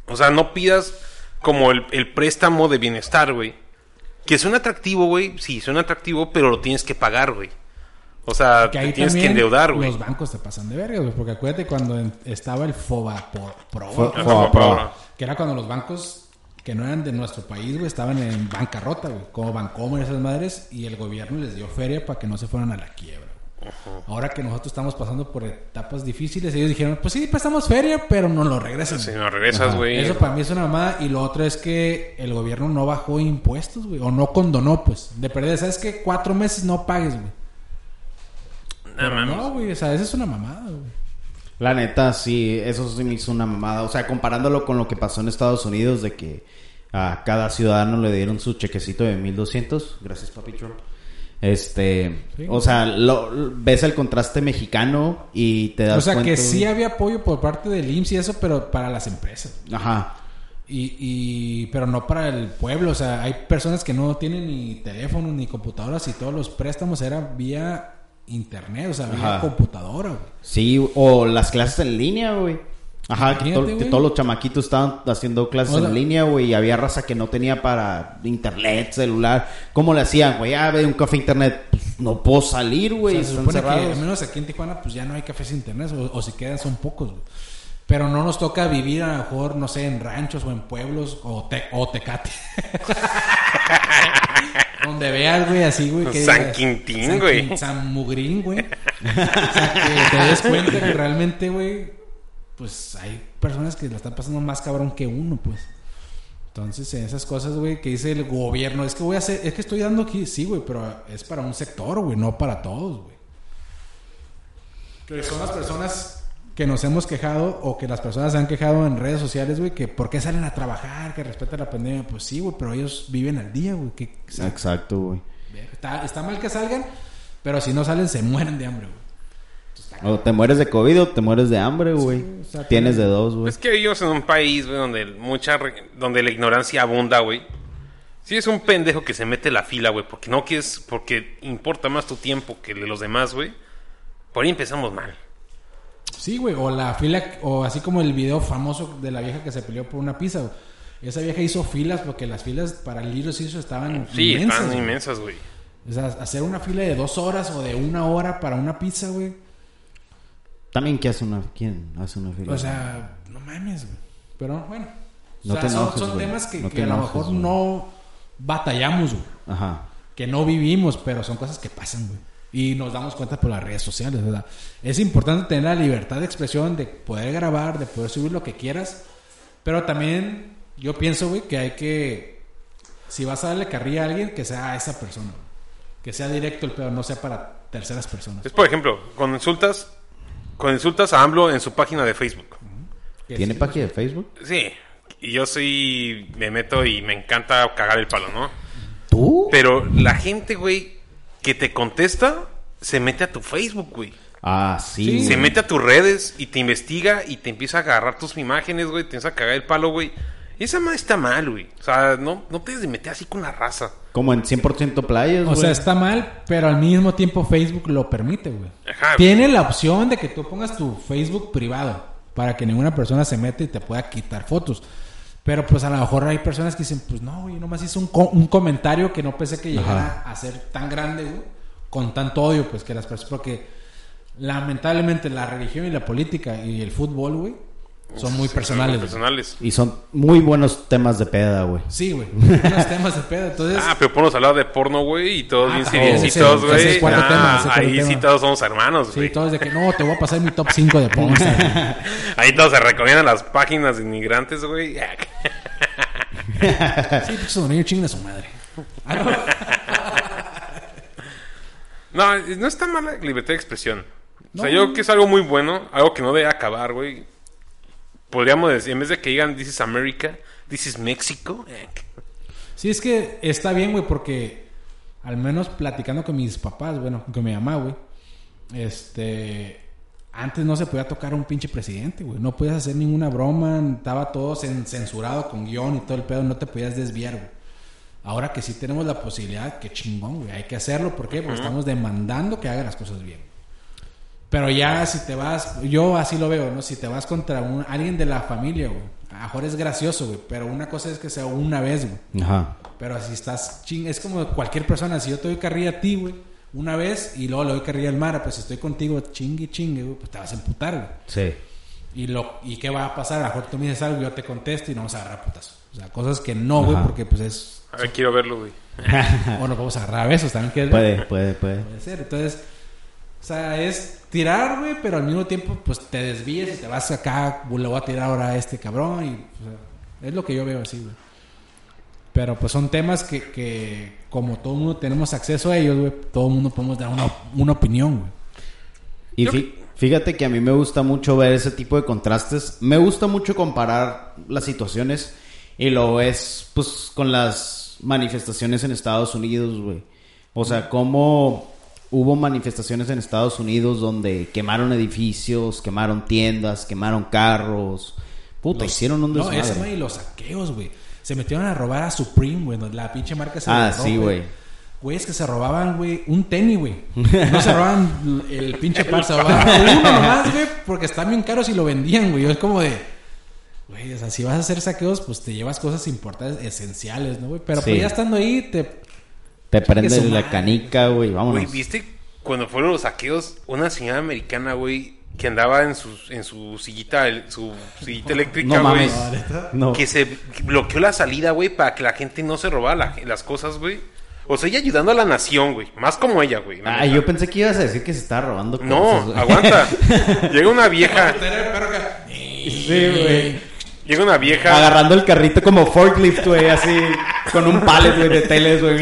Speaker 2: O sea, no pidas como el, el préstamo de bienestar, güey. Que suena atractivo, güey. Sí, suena atractivo, pero lo tienes que pagar, güey. O sea,
Speaker 3: Que
Speaker 2: te
Speaker 3: ahí
Speaker 2: tienes que
Speaker 3: también
Speaker 2: endeudar, güey.
Speaker 3: Los bancos te pasan de verga, güey. Porque acuérdate cuando estaba el FOBA Pro,
Speaker 1: Fo- Fo-
Speaker 2: pero-
Speaker 1: Pro.
Speaker 3: que era cuando los bancos que no eran de nuestro país, güey, estaban en bancarrota, güey. Como Bancomer y esas madres. Y el gobierno les dio feria para que no se fueran a la quiebra. Ahora que nosotros estamos pasando por etapas difíciles, ellos dijeron, pues sí, prestamos feria, pero no lo regresan.
Speaker 2: Si
Speaker 3: güey".
Speaker 2: no regresas, güey.
Speaker 3: Eso para mí es una mamada. Y lo otro es que el gobierno no bajó impuestos, güey. O no condonó, pues. De perder, ¿sabes qué? Cuatro meses no pagues, güey.
Speaker 2: No,
Speaker 3: güey. O sea, esa es una mamada, güey.
Speaker 1: La neta, sí, eso sí me hizo una mamada. O sea, comparándolo con lo que pasó en Estados Unidos, de que a cada ciudadano le dieron su chequecito de 1200. Gracias, papi Trump. Este,
Speaker 3: Sí.
Speaker 1: o sea, lo, ves el contraste mexicano y te das
Speaker 3: O sea,
Speaker 1: cuenta.
Speaker 3: que sí había apoyo por parte del IMSS y eso, pero para las empresas.
Speaker 1: Ajá.
Speaker 3: Y, y, pero no para el pueblo. O sea, hay personas que no tienen ni teléfono ni computadoras y todos los préstamos eran vía internet, o sea,
Speaker 1: Ajá.
Speaker 3: computadora, güey.
Speaker 1: Sí, o las clases en línea, güey. Ajá, que, to- que todos los chamaquitos estaban haciendo clases
Speaker 3: O sea-
Speaker 1: en línea, güey, y había raza que no tenía para internet, celular. ¿Cómo le hacían, güey? Ah, ve un café internet. Pues, no puedo salir, güey,
Speaker 3: O sea, se supone que al menos aquí en Tijuana pues ya no hay cafés internet o, o si quedan son pocos, güey. Pero no nos toca vivir a lo mejor, no sé, en ranchos o en pueblos o, te, o Tecate. Donde veas, güey, así, güey. que
Speaker 2: San
Speaker 3: digas,
Speaker 2: Quintín,
Speaker 3: San
Speaker 2: güey.
Speaker 3: San Mugrín, güey. O sea, que te des cuenta que realmente, güey, pues hay personas que la están pasando más cabrón que uno, pues. Entonces, en esas cosas, güey, que dice el gobierno, es que voy a hacer, es que estoy dando aquí, sí, güey, pero es para un sector, güey, no para todos, güey. Que son las personas que nos hemos quejado o que las personas se han quejado en redes sociales, güey, que por qué salen a trabajar, que respetan la pandemia. Pues sí, güey, pero ellos viven al día, güey. Que, o sea,
Speaker 1: Exacto, güey.
Speaker 3: está, está mal que salgan, pero si no salen se mueren de hambre, güey.
Speaker 1: O te mueres de COVID o te mueres de hambre, güey. Tienes de dos, güey.
Speaker 2: Es que vivimos en un país, güey, donde mucha re- donde la ignorancia abunda, güey. Si es un pendejo que se mete la fila, güey, porque no quieres, porque importa más tu tiempo que el de los demás, güey. Por ahí empezamos mal.
Speaker 3: Sí, güey, o la fila, o así como el video famoso de la vieja que se peleó por una pizza. güey. Esa vieja hizo filas porque las filas para el Little Caesar estaban
Speaker 2: Sí,
Speaker 3: inmensas. güey.
Speaker 2: inmensas, güey.
Speaker 3: O sea, hacer una fila de dos horas o de una hora para una pizza, güey.
Speaker 1: También, ¿qué hace una, ¿quién hace una fila?
Speaker 3: O sea, no mames, güey. Pero bueno. O
Speaker 1: No
Speaker 3: sea,
Speaker 1: te
Speaker 3: son,
Speaker 1: enojes,
Speaker 3: son temas que,
Speaker 1: No
Speaker 3: que
Speaker 1: te
Speaker 3: a lo mejor
Speaker 1: güey.
Speaker 3: no batallamos, güey.
Speaker 1: Ajá.
Speaker 3: Que no vivimos, pero son cosas que pasan, güey. Y nos damos cuenta por las redes sociales, ¿verdad? Es importante tener la libertad de expresión, de poder grabar, de poder subir lo que quieras. Pero también yo pienso, güey, que hay que... Si vas a darle carrilla a alguien, que sea a esa persona. Que sea directo el pedo, no sea para terceras personas.
Speaker 2: Es por ejemplo, cuando insultas, cuando insultas a AMLO en su página de Facebook.
Speaker 1: ¿Tiene
Speaker 3: sí,
Speaker 1: página de Facebook?
Speaker 2: Sí, y yo sí me meto y me encanta cagar el palo, ¿no?
Speaker 1: ¿Tú?
Speaker 2: Pero la gente, güey, que te contesta, se mete a tu Facebook, güey.
Speaker 1: Ah, sí.
Speaker 2: Se mete a tus redes y te investiga y te empieza a agarrar tus imágenes, güey. Te empieza a cagar el palo, güey. Y esa madre está mal, güey. O sea, no, no te debes de meter así con la raza.
Speaker 1: Como en 100% playas,
Speaker 3: O
Speaker 1: güey.
Speaker 3: sea, está mal, pero al mismo tiempo Facebook lo permite, güey.
Speaker 2: Ajá.
Speaker 3: Tiene la opción de que tú pongas tu Facebook privado para que ninguna persona se meta y te pueda quitar fotos. Pero pues a lo mejor hay personas que dicen, pues no, güey, nomás hice un, co- un comentario que no pensé que llegara a ser tan grande, güey, con tanto odio, pues que las personas, porque lamentablemente la religión y la política y el fútbol, güey, son muy personales. güey.
Speaker 2: Personales.
Speaker 1: Y son muy buenos temas de peda, güey.
Speaker 3: Sí, güey, unos temas de pedo. Entonces,
Speaker 2: Ah, pero ponnos a hablar de porno, güey, y todos
Speaker 3: Ah,
Speaker 2: bien seriecitos, güey. Ah,
Speaker 3: tema,
Speaker 2: ahí sí todos somos hermanos,
Speaker 3: sí,
Speaker 2: güey.
Speaker 3: todos de que no, te voy a pasar mi top 5 de pornstar.
Speaker 2: Ahí todos se recomiendan las páginas de inmigrantes, güey.
Speaker 3: Sí, pues su niño chinga a su madre. Ah, no.
Speaker 2: No, está mala libertad de expresión. O sea, yo creo que es algo muy bueno, algo que no debe acabar, güey. Podríamos decir, en vez de que digan This is America, This is Mexico. eh,
Speaker 3: Sí, es que está bien, güey, porque al menos platicando con mis papás, bueno, con mi mamá, güey, este, antes no se podía tocar a un pinche presidente, güey, no podías hacer ninguna broma, estaba todo cen- censurado con guion y todo el pedo, no te podías desviar, güey. Ahora que sí tenemos la posibilidad, qué chingón, güey, hay que hacerlo, ¿por qué? Porque estamos demandando que haga las cosas bien. Pero ya si te vas, yo así lo veo, ¿no? Si te vas contra un, alguien de la familia, güey, a lo mejor es gracioso, güey, pero una cosa es que sea una vez, güey.
Speaker 1: Ajá.
Speaker 3: Pero si estás ching, es como cualquier persona, si yo te doy carrilla a ti, güey, una vez y luego le doy carrilla al Mara, pues si estoy contigo chingue chingue, güey, pues te vas a emputar, güey.
Speaker 1: Sí.
Speaker 3: Y lo y qué va a pasar, a lo mejor tú me dices algo, yo te contesto y nos vamos a agarrar a putazos. O sea, cosas que no, güey, porque pues es
Speaker 2: A ver, quiero verlo, güey.
Speaker 3: o nos vamos a agarrar a besos también que
Speaker 1: Puede, puede, puede.
Speaker 3: puede ser. Entonces, o sea, es tirar, güey, pero al mismo tiempo pues te desvíes y te vas acá, le voy a tirar ahora a este cabrón y o sea, es lo que yo veo así, güey. Pero pues son temas que, que como todo mundo tenemos acceso a ellos, güey, todo el mundo podemos dar una, una opinión, güey.
Speaker 1: Y fí- fíjate que a mí me gusta mucho ver ese tipo de contrastes. Me gusta mucho comparar las situaciones y lo ves pues con las manifestaciones en Estados Unidos, güey. O sea, cómo hubo manifestaciones en Estados Unidos donde quemaron edificios, quemaron tiendas, quemaron carros. Puta, hicieron un
Speaker 3: No,
Speaker 1: desmadre.
Speaker 3: ese, güey, los saqueos, güey. Se metieron a robar a Supreme, güey, la pinche marca se
Speaker 1: Ah, sí,
Speaker 3: roba,
Speaker 1: güey.
Speaker 3: Güeyes que se robaban, güey, un tenis, güey. No se robaban el pinche par, se robaban uno nomás, güey, porque están bien caros y lo vendían, güey. Es como de, güey, o sea, si vas a hacer saqueos, pues te llevas cosas importantes, esenciales, ¿no, güey? Pero
Speaker 1: Sí.
Speaker 3: pues ya estando ahí, te...
Speaker 1: Te prende la canica, güey. Vámonos.
Speaker 2: Güey, ¿viste cuando fueron los saqueos? Una señora americana, güey, que andaba en su, en su sillita, el- su sillita eléctrica,
Speaker 1: No
Speaker 2: güey.
Speaker 1: mames. No.
Speaker 2: Que se bloqueó la salida, güey, para que la gente no se robara la- las cosas, güey. O sea, ella ayudando a la nación, güey. Más como ella, güey.
Speaker 1: Ah, yo pensé que ibas a decir que se estaba robando cosas.
Speaker 2: No,
Speaker 1: güey.
Speaker 2: aguanta. Llega una vieja.
Speaker 1: Sí, güey.
Speaker 2: Llega una vieja.
Speaker 1: Agarrando el carrito como forklift, güey, así, con un pallet, güey, de teles, güey.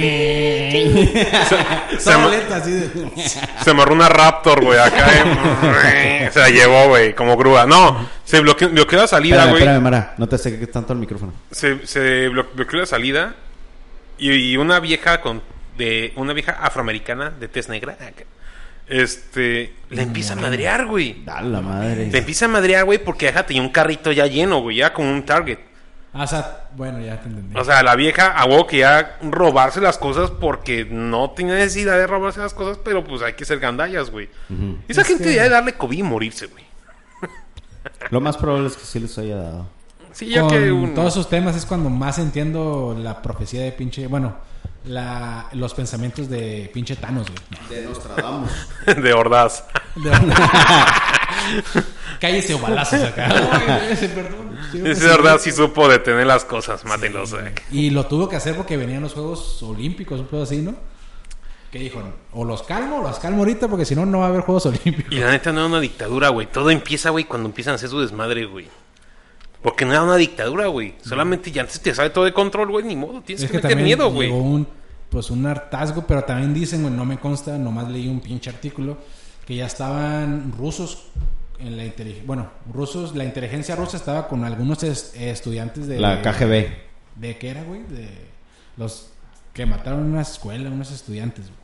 Speaker 2: Se,
Speaker 3: así de...
Speaker 2: se amarró una Raptor, güey, acá. eh. se la llevó, güey, como grúa. No, se bloqueó, bloqueó la salida, güey.
Speaker 1: espérame, Mara, no te acerques tanto al micrófono.
Speaker 2: se, se blo- bloqueó la salida y, y una vieja con de una vieja afroamericana de tez negra este le empieza a madrear güey
Speaker 1: Dale la madre.
Speaker 2: le empieza a madrear güey porque deja tenía un carrito ya lleno güey ya con un target
Speaker 3: Ah, o sea, bueno, ya te entendí.
Speaker 2: O sea, la vieja a huevo quería robarse las cosas porque no tenía necesidad de robarse las cosas, pero pues hay que ser gandallas, güey. Esa
Speaker 3: Es
Speaker 2: gente
Speaker 3: que-
Speaker 2: ya de darle COVID y morirse, güey.
Speaker 1: Lo más probable es que sí les haya dado.
Speaker 2: Sí, ya
Speaker 3: Con
Speaker 2: que un...
Speaker 3: todos esos temas es cuando más entiendo la profecía de pinche... Bueno, la, los pensamientos de pinche Thanos, güey.
Speaker 1: De Nostradamus.
Speaker 2: de hordas.
Speaker 3: De- Cállese o balazos acá. Ese, perdón. Sí,
Speaker 2: Esa verdad sí supo detener las cosas, mátenlos. eh.
Speaker 3: Y lo tuvo que hacer porque venían los Juegos Olímpicos, un pedo así, ¿no? Que dijo, o los calmo o los calmo ahorita porque si no, no va a haber Juegos Olímpicos.
Speaker 2: Y la neta no era una dictadura, güey. Todo empieza, güey, cuando empiezan a hacer su desmadre, güey. Porque no era una dictadura, güey. Solamente ya antes te sale todo de control, güey. Ni modo, tienes
Speaker 3: Es
Speaker 2: que,
Speaker 3: que
Speaker 2: meter miedo, güey.
Speaker 3: llegó un, pues un hartazgo, pero también dicen, güey, no me consta, nomás leí un pinche artículo, que ya estaban rusos en la inteligencia, bueno, rusos, la inteligencia rusa estaba con algunos es- estudiantes de...
Speaker 1: La KGB.
Speaker 3: ¿De qué era, güey? De los que mataron una escuela, unos estudiantes, güey.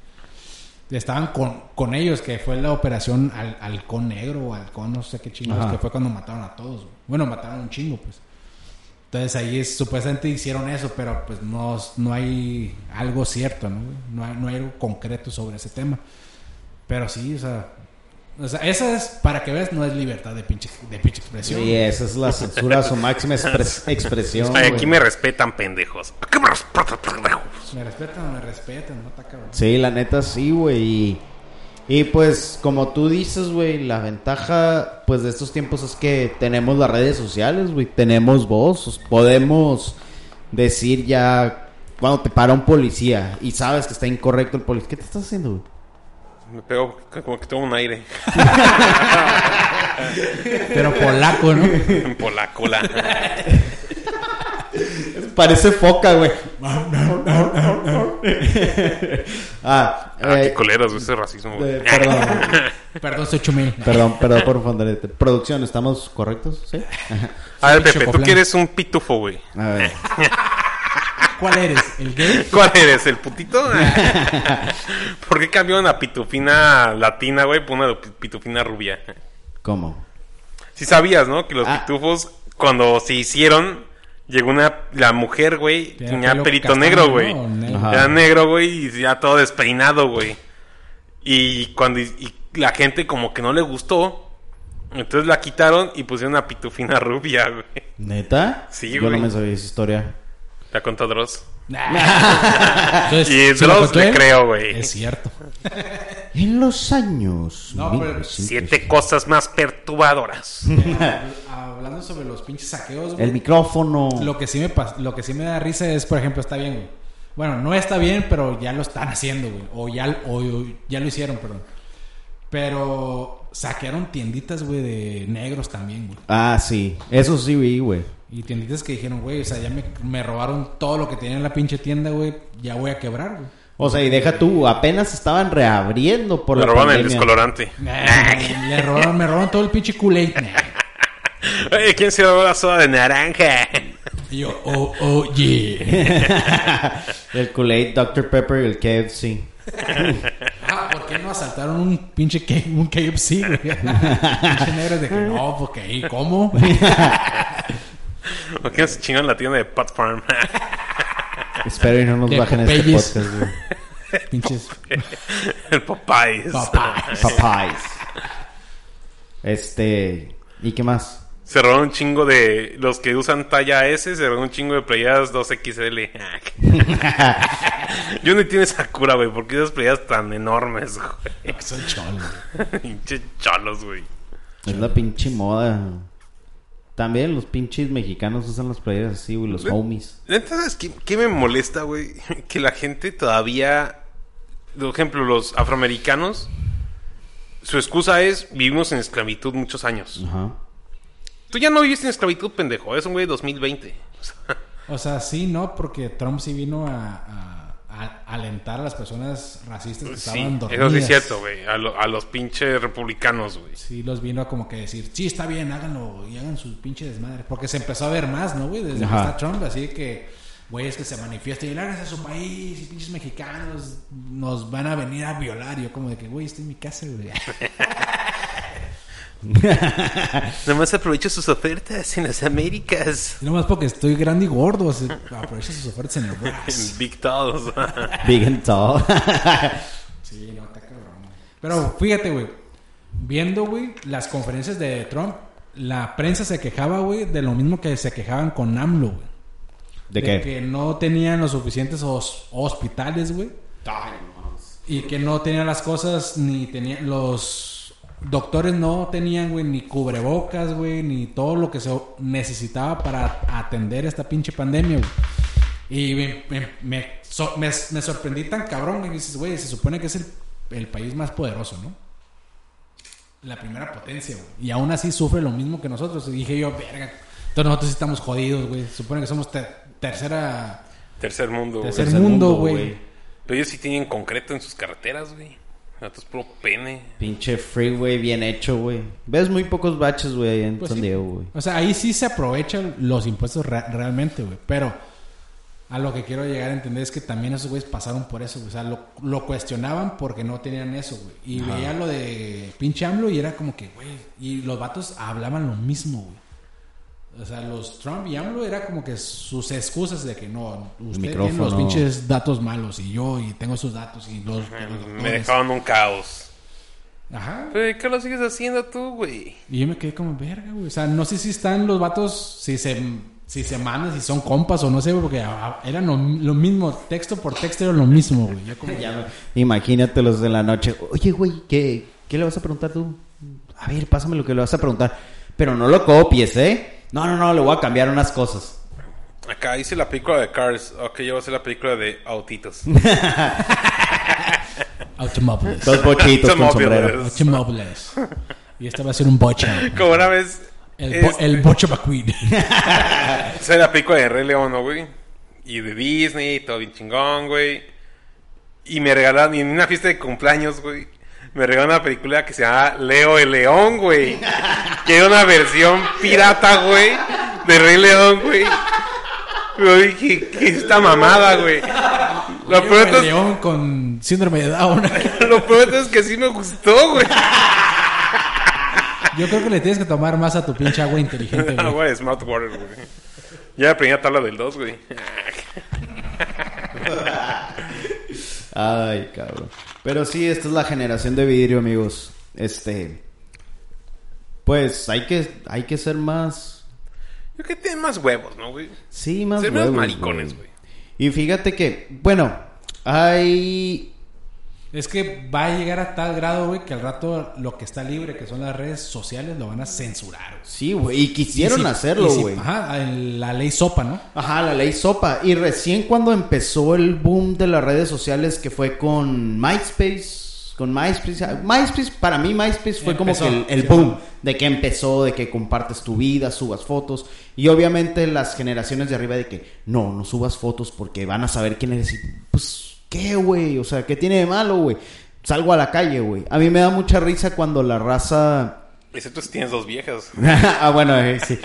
Speaker 3: Estaban con, con ellos, que fue la operación Al- Halcón Negro o Halcón, no sé qué chingados,
Speaker 1: Ajá.
Speaker 3: que fue cuando mataron a todos, güey. Bueno, mataron un chingo, pues. Entonces ahí es, supuestamente hicieron eso, pero pues no, no hay algo cierto, ¿no? No hay, no hay algo concreto sobre ese tema. Pero sí, o sea, o sea, esa es, para que veas, no es libertad de pinche, de pinche expresión.
Speaker 1: Sí, esa es la censura a su máxima expres- expresión.
Speaker 2: Ay, aquí
Speaker 1: güey.
Speaker 2: me respetan, pendejos. ¿Qué me respetan, pendejos?
Speaker 3: Me respetan o me respetan, no está cabrón.
Speaker 1: Sí, la neta sí, güey. Y, y, pues, como tú dices, güey, la ventaja, pues, de estos tiempos es que tenemos las redes sociales, güey. Tenemos voz. Podemos decir ya cuando te para un policía y sabes que está incorrecto el policía. ¿Qué te estás haciendo, güey?
Speaker 2: Me pego como que tomo un aire.
Speaker 3: Pero polaco, ¿no?
Speaker 2: Por la.
Speaker 1: Parece foca, güey. ah,
Speaker 2: Ah, qué
Speaker 1: eh,
Speaker 2: coleros, ese racismo, güey.
Speaker 1: eh, perdón.
Speaker 3: Perdón, soy chumel.
Speaker 1: Perdón, perdón por ofenderte. Producción, ¿estamos correctos? Sí.
Speaker 2: A ver,
Speaker 3: Sí,
Speaker 2: Pepe, tú
Speaker 3: chocoflan.
Speaker 2: que eres un pitufo, güey.
Speaker 1: A ver.
Speaker 3: ¿Cuál eres? ¿El gay?
Speaker 2: ¿Cuál eres? ¿El putito? ¿Por qué cambiaron a pitufina latina, güey, por una pi- pitufina rubia?
Speaker 1: ¿Cómo?
Speaker 2: Si sabías, ¿no? Que los
Speaker 1: Ah.
Speaker 2: pitufos, cuando se hicieron, llegó una... La mujer, güey,
Speaker 3: Tenía
Speaker 2: pelito negro, güey.
Speaker 3: Negro.
Speaker 2: Era negro, güey, y ya todo despeinado, güey. Y cuando... Y la gente como que no le gustó... Entonces la quitaron y pusieron una pitufina rubia, güey.
Speaker 1: ¿Neta?
Speaker 2: Sí,
Speaker 1: Yo
Speaker 2: güey.
Speaker 1: no me sabía esa historia.
Speaker 2: La contó Dross.
Speaker 3: Entonces,
Speaker 2: Y
Speaker 3: ¿se lo
Speaker 2: Dross le creo, güey.
Speaker 3: Es cierto.
Speaker 1: En los años.
Speaker 3: No, pero-
Speaker 1: 1900.
Speaker 2: Siete cosas más perturbadoras.
Speaker 3: Hablando sobre los pinches saqueos, güey.
Speaker 1: El micrófono.
Speaker 3: Lo que sí me lo que sí me da risa es, por ejemplo, está bien, güey. Bueno, no está bien, pero ya lo están haciendo, güey. O ya, o ya lo hicieron, perdón. Pero saquearon tienditas, güey, de negros también, güey.
Speaker 1: Ah, sí. Eso sí vi, güey.
Speaker 3: Y tienditas que dijeron, güey, o sea, ya me, me robaron todo lo que tenía en la pinche tienda, güey. Ya voy a quebrar, güey.
Speaker 1: O sea, y deja tú, apenas estaban reabriendo por
Speaker 2: Me
Speaker 1: la
Speaker 2: roban el
Speaker 1: pandemia.
Speaker 2: descolorante.
Speaker 3: Nah, le robaron, me robaron todo el pinche Kool-Aid. Nah.
Speaker 2: Oye, ¿quién se robó la soda de naranja?
Speaker 3: Y yo, oh, oh, yeah.
Speaker 1: el Kool-Aid, Dr. Pepper y el KFC.
Speaker 3: Ah, ¿por qué no asaltaron un pinche K- un KFC, pinche negros de que no, porque ahí, ¿cómo?
Speaker 2: ¿Por qué no se chingan la tienda de Pat Farm?
Speaker 1: Espero y no nos
Speaker 3: De
Speaker 1: bajen este
Speaker 3: Popeyes.
Speaker 1: podcast, güey.
Speaker 3: Pinches
Speaker 2: el Popeyes.
Speaker 3: papás.
Speaker 1: Papayas. Este. ¿Y qué más?
Speaker 2: Se robaron un chingo de... Los que usan talla S, se robaron un chingo de playadas 2XL. Yo no entiendo esa cura, güey. ¿Por qué esas playadas tan enormes, güey?
Speaker 3: Soy cholo.
Speaker 2: Pinche cholos, güey.
Speaker 1: Es la pinche moda. También los pinches mexicanos usan las playeras así, güey, los homies.
Speaker 2: ¿sabes qué, qué me molesta, güey? Que la gente todavía... Por ejemplo, los afroamericanos... Su excusa es... Vivimos en esclavitud muchos años.
Speaker 1: Ajá.
Speaker 2: Tú ya no viviste en esclavitud, pendejo. Es un güey de 2020. O sea,
Speaker 3: O sea, sí, no, porque Trump sí vino a, a- a alentar a las personas racistas que
Speaker 2: sí,
Speaker 3: estaban dormidas.
Speaker 2: eso sí es cierto, güey. A, lo- a los pinches republicanos, güey.
Speaker 3: Sí, los vino a como que decir, sí, está bien, háganlo y hagan sus pinches desmadres. Porque se empezó a ver más, ¿no, güey? Desde que está Trump, así que, güey, es que se manifiesta y lárguense a su país y pinches mexicanos nos van a venir a violar. Y yo como de que, güey, estoy en mi casa, güey.
Speaker 2: Nomás aprovecho sus ofertas en las Américas.
Speaker 3: Y nomás porque estoy grande y gordo. Aprovecha sus ofertas en el
Speaker 2: En. Big Talls.
Speaker 1: Big and tall.
Speaker 3: Sí, no, está cabrón. Pero fíjate, güey. Viendo, güey, las conferencias de Trump, la prensa se quejaba, güey, de lo mismo que se quejaban con AMLO, güey.
Speaker 1: ¿De qué?
Speaker 3: Que no tenían los suficientes hos- hospitales, güey. Y que no tenían las cosas, ni tenían los doctores no tenían, güey, ni cubrebocas, güey, ni todo lo que se necesitaba para atender esta pinche pandemia, güey. Y me, me, me, so- me- me sorprendí tan cabrón, güey. Dices, güey, se supone que es el, el país más poderoso, ¿no? La primera potencia, güey. Y aún así sufre lo mismo que nosotros. Y dije yo, verga. Entonces nosotros sí estamos jodidos, güey. Se supone que somos ter- tercera...
Speaker 2: Tercer mundo, güey.
Speaker 3: Tercer
Speaker 1: Tercer
Speaker 3: mundo, güey.
Speaker 2: Pero ellos sí tienen concreto en sus carreteras, güey. Esto es puro pene.
Speaker 1: Pinche freeway bien hecho, güey. Ves muy pocos baches, güey, ahí en
Speaker 3: Pues
Speaker 1: San. Diego, güey.
Speaker 3: O sea, ahí sí se aprovechan los impuestos re- realmente, güey. Pero a lo que quiero llegar a entender es que también esos güeyes pasaron por eso, güey. O sea, lo, lo cuestionaban porque no tenían eso, güey. Y veía lo de pinche AMLO y era como que, güey. Y los vatos hablaban lo mismo, güey. O sea, los Trump y AMLO era como que sus excusas de que no, usted tiene los pinches datos malos y yo y tengo esos datos y los... los
Speaker 2: Me dejaron un caos.
Speaker 3: Ajá.
Speaker 2: Pero ¿qué lo sigues haciendo tú, güey?
Speaker 3: Y yo me quedé como, verga, güey. O sea, no sé si están los vatos, si se, si se mandan, si son compas o no sé, güey, porque ah, eran lo, lo mismo, texto por texto era lo mismo, güey. Yo como,
Speaker 1: Ya me- Imagínatelos de la noche. Oye, güey, ¿qué, ¿qué le vas a preguntar tú? A ver, pásame lo que le vas a preguntar. Pero no lo copies, ¿eh? No, no, no, le voy a cambiar unas cosas.
Speaker 2: Acá hice la película de Cars. Ok, yo voy a hacer la película de Autitos.
Speaker 3: Automobiles.
Speaker 1: Dos bochitos con
Speaker 2: Automóviles.
Speaker 1: sombrero.
Speaker 3: Automobiles. Y este va a ser un bocha.
Speaker 2: Como una vez...
Speaker 3: El, bo-
Speaker 2: este,
Speaker 3: el bocha McQueen.
Speaker 2: hice la película de Rey León, ¿no, güey? Y de Disney, todo bien chingón, güey. Y me regalaron, y en una fiesta de cumpleaños, güey, me regalaron una película que se llama Leo el León, güey. Que era una versión pirata, güey, de Rey León, güey. Yo dije, ¿qué es esta mamada, güey? Lo peor, es,
Speaker 3: león con síndrome de Down.
Speaker 2: lo peor es que sí me gustó, güey.
Speaker 3: Yo creo que le tienes que tomar más a tu pinche agua inteligente, güey.
Speaker 2: Agua de Smart Water, güey. Ya aprendí a tabla del 2, güey.
Speaker 1: Ay, cabrón. Pero sí, esta es la generación de vidrio, amigos. Este. Pues hay que, hay que ser más.
Speaker 2: Yo creo que tienen más huevos, ¿no, güey?
Speaker 1: Sí, más
Speaker 2: Ser menos
Speaker 1: huevos,
Speaker 2: maricones, güey.
Speaker 1: Y fíjate que, bueno, hay.
Speaker 3: Es que va a llegar a tal grado, güey, que al rato lo que está libre, que son las redes sociales, lo van a censurar. güey.
Speaker 1: Sí, güey. Y quisieron
Speaker 3: Y si-
Speaker 1: hacerlo,
Speaker 3: si-
Speaker 1: güey.
Speaker 3: Ajá, la ley sopa, ¿no?
Speaker 1: Ajá, la ley Sopa. Y recién cuando empezó el boom de las redes sociales que fue con MySpace. Con MySpace. MySpace, para mí MySpace fue
Speaker 3: Empezó,
Speaker 1: como que el, el boom. De que empezó, de que compartes tu vida, subas fotos. Y obviamente las generaciones de arriba de que no, no subas fotos porque van a saber quién eres. Y, pues, ¿qué, güey? O sea, ¿qué tiene de malo, güey? Salgo a la calle, güey. A mí me da mucha risa cuando la raza...
Speaker 2: Excepto si tienes dos viejas.
Speaker 1: ah, bueno, eh, sí.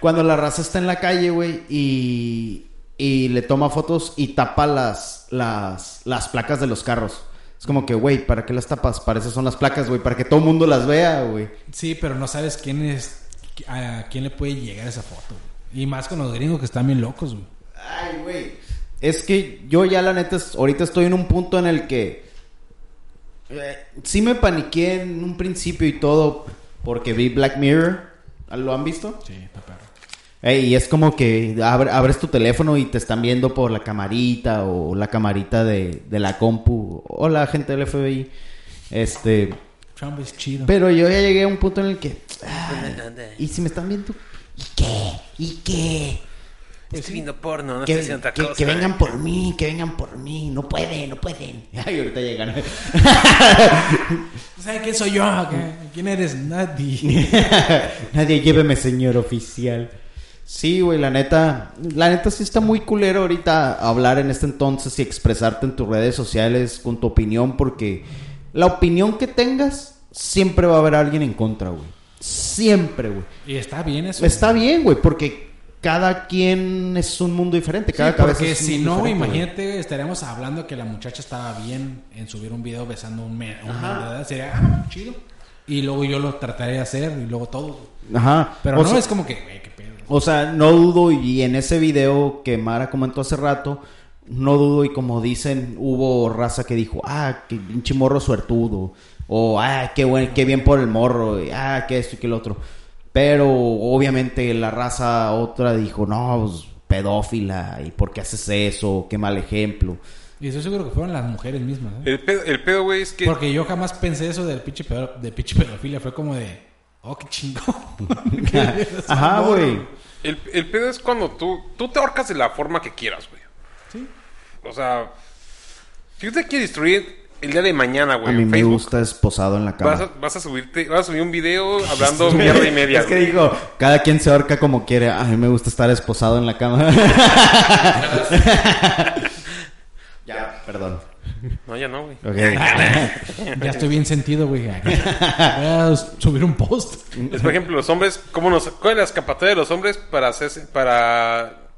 Speaker 1: Cuando la raza está en la calle, güey, y, y le toma fotos y tapa las, las, las placas de los carros. Es como que, güey, ¿para qué las tapas? Para eso son las placas, güey, para que todo el mundo las vea, güey.
Speaker 3: Sí, pero no sabes quién es, a quién le puede llegar esa foto. güey. Y más con los gringos que están bien locos, güey.
Speaker 1: Ay, güey. Es que yo ya la neta, es- ahorita estoy en un punto en el que... eh, sí me paniqué en un principio y todo porque vi Black Mirror. ¿Lo han visto?
Speaker 3: Sí, está perro.
Speaker 1: Ey, y es como que abre- abres tu teléfono y te están viendo por la camarita o la camarita de, de la compu. Hola, gente del FBI. Este,
Speaker 3: Trump es chido.
Speaker 1: pero yo ya llegué a un punto en el que... ay, ¿Y si me están viendo? ¿Y qué? ¿Y qué?
Speaker 2: Estoy viendo porno, no
Speaker 1: Que,
Speaker 2: estoy haciendo otra
Speaker 1: que-
Speaker 2: cosa.
Speaker 1: que vengan por mí, que vengan por mí. No pueden, no pueden. Ay, ahorita llegan.
Speaker 3: ¿Sabes quién soy yo? ¿Qué- ¿Quién eres? Nadie.
Speaker 1: Nadie lléveme, señor oficial. Sí, güey, la neta, la neta sí está muy culero ahorita hablar en este entonces y expresarte en tus redes sociales con tu opinión, porque la opinión que tengas, siempre va a haber alguien en contra, güey. Siempre, güey.
Speaker 3: y está bien eso.
Speaker 1: Está bien, güey, porque cada quien es un mundo diferente,
Speaker 3: Sí,
Speaker 1: cada cabeza
Speaker 3: porque
Speaker 1: es un
Speaker 3: si
Speaker 1: mundo
Speaker 3: no,
Speaker 1: diferente, güey.
Speaker 3: imagínate, estaríamos hablando que la muchacha estaba bien en subir un video besando un men. un. Sería, ah, chido. y luego yo lo trataré de hacer y luego todos.
Speaker 1: Ajá.
Speaker 3: Pero
Speaker 1: O
Speaker 3: no
Speaker 1: sea-
Speaker 3: es como que, güey, qué pedo.
Speaker 1: O sea, no dudo y en ese video que Mara comentó hace rato, no dudo y como dicen, hubo raza que dijo, ah, que pinche morro suertudo, o ah, qué buen, qué bien por el morro, y, ah, que esto y que el otro. Pero obviamente la raza otra dijo, no, pues, pedófila, y por qué haces eso, qué mal ejemplo.
Speaker 3: Y estoy seguro que fueron las mujeres mismas. ¿eh?
Speaker 2: El pedo, el pedo, güey, es que...
Speaker 3: Porque yo jamás pensé eso del pinche, pedo- de pinche pedofilia. Fue como de, oh, qué chingón.
Speaker 1: Ajá, güey.
Speaker 2: El, el pedo es cuando tú, tú te ahorcas de la forma que quieras, güey.
Speaker 3: Sí.
Speaker 2: O sea, si usted quiere destruir el día de mañana,
Speaker 1: A
Speaker 2: güey,
Speaker 1: mí
Speaker 2: en
Speaker 1: me
Speaker 2: Facebook,
Speaker 1: gusta esposado en la cama.
Speaker 2: vas a, vas a subirte, vas a subir un video hablando mierda y media.
Speaker 1: Es que
Speaker 2: güey.
Speaker 1: digo, cada quien se ahorca como quiere. A mí me gusta estar esposado en la cama. ya, perdón.
Speaker 2: No, ya no, güey.
Speaker 1: Ok.
Speaker 3: Ya estoy bien sentido, güey. Voy a subir un post.
Speaker 2: Es, por ejemplo, los hombres, ¿cómo nos, ¿cuál es la escapatoria de los hombres para hacerse, para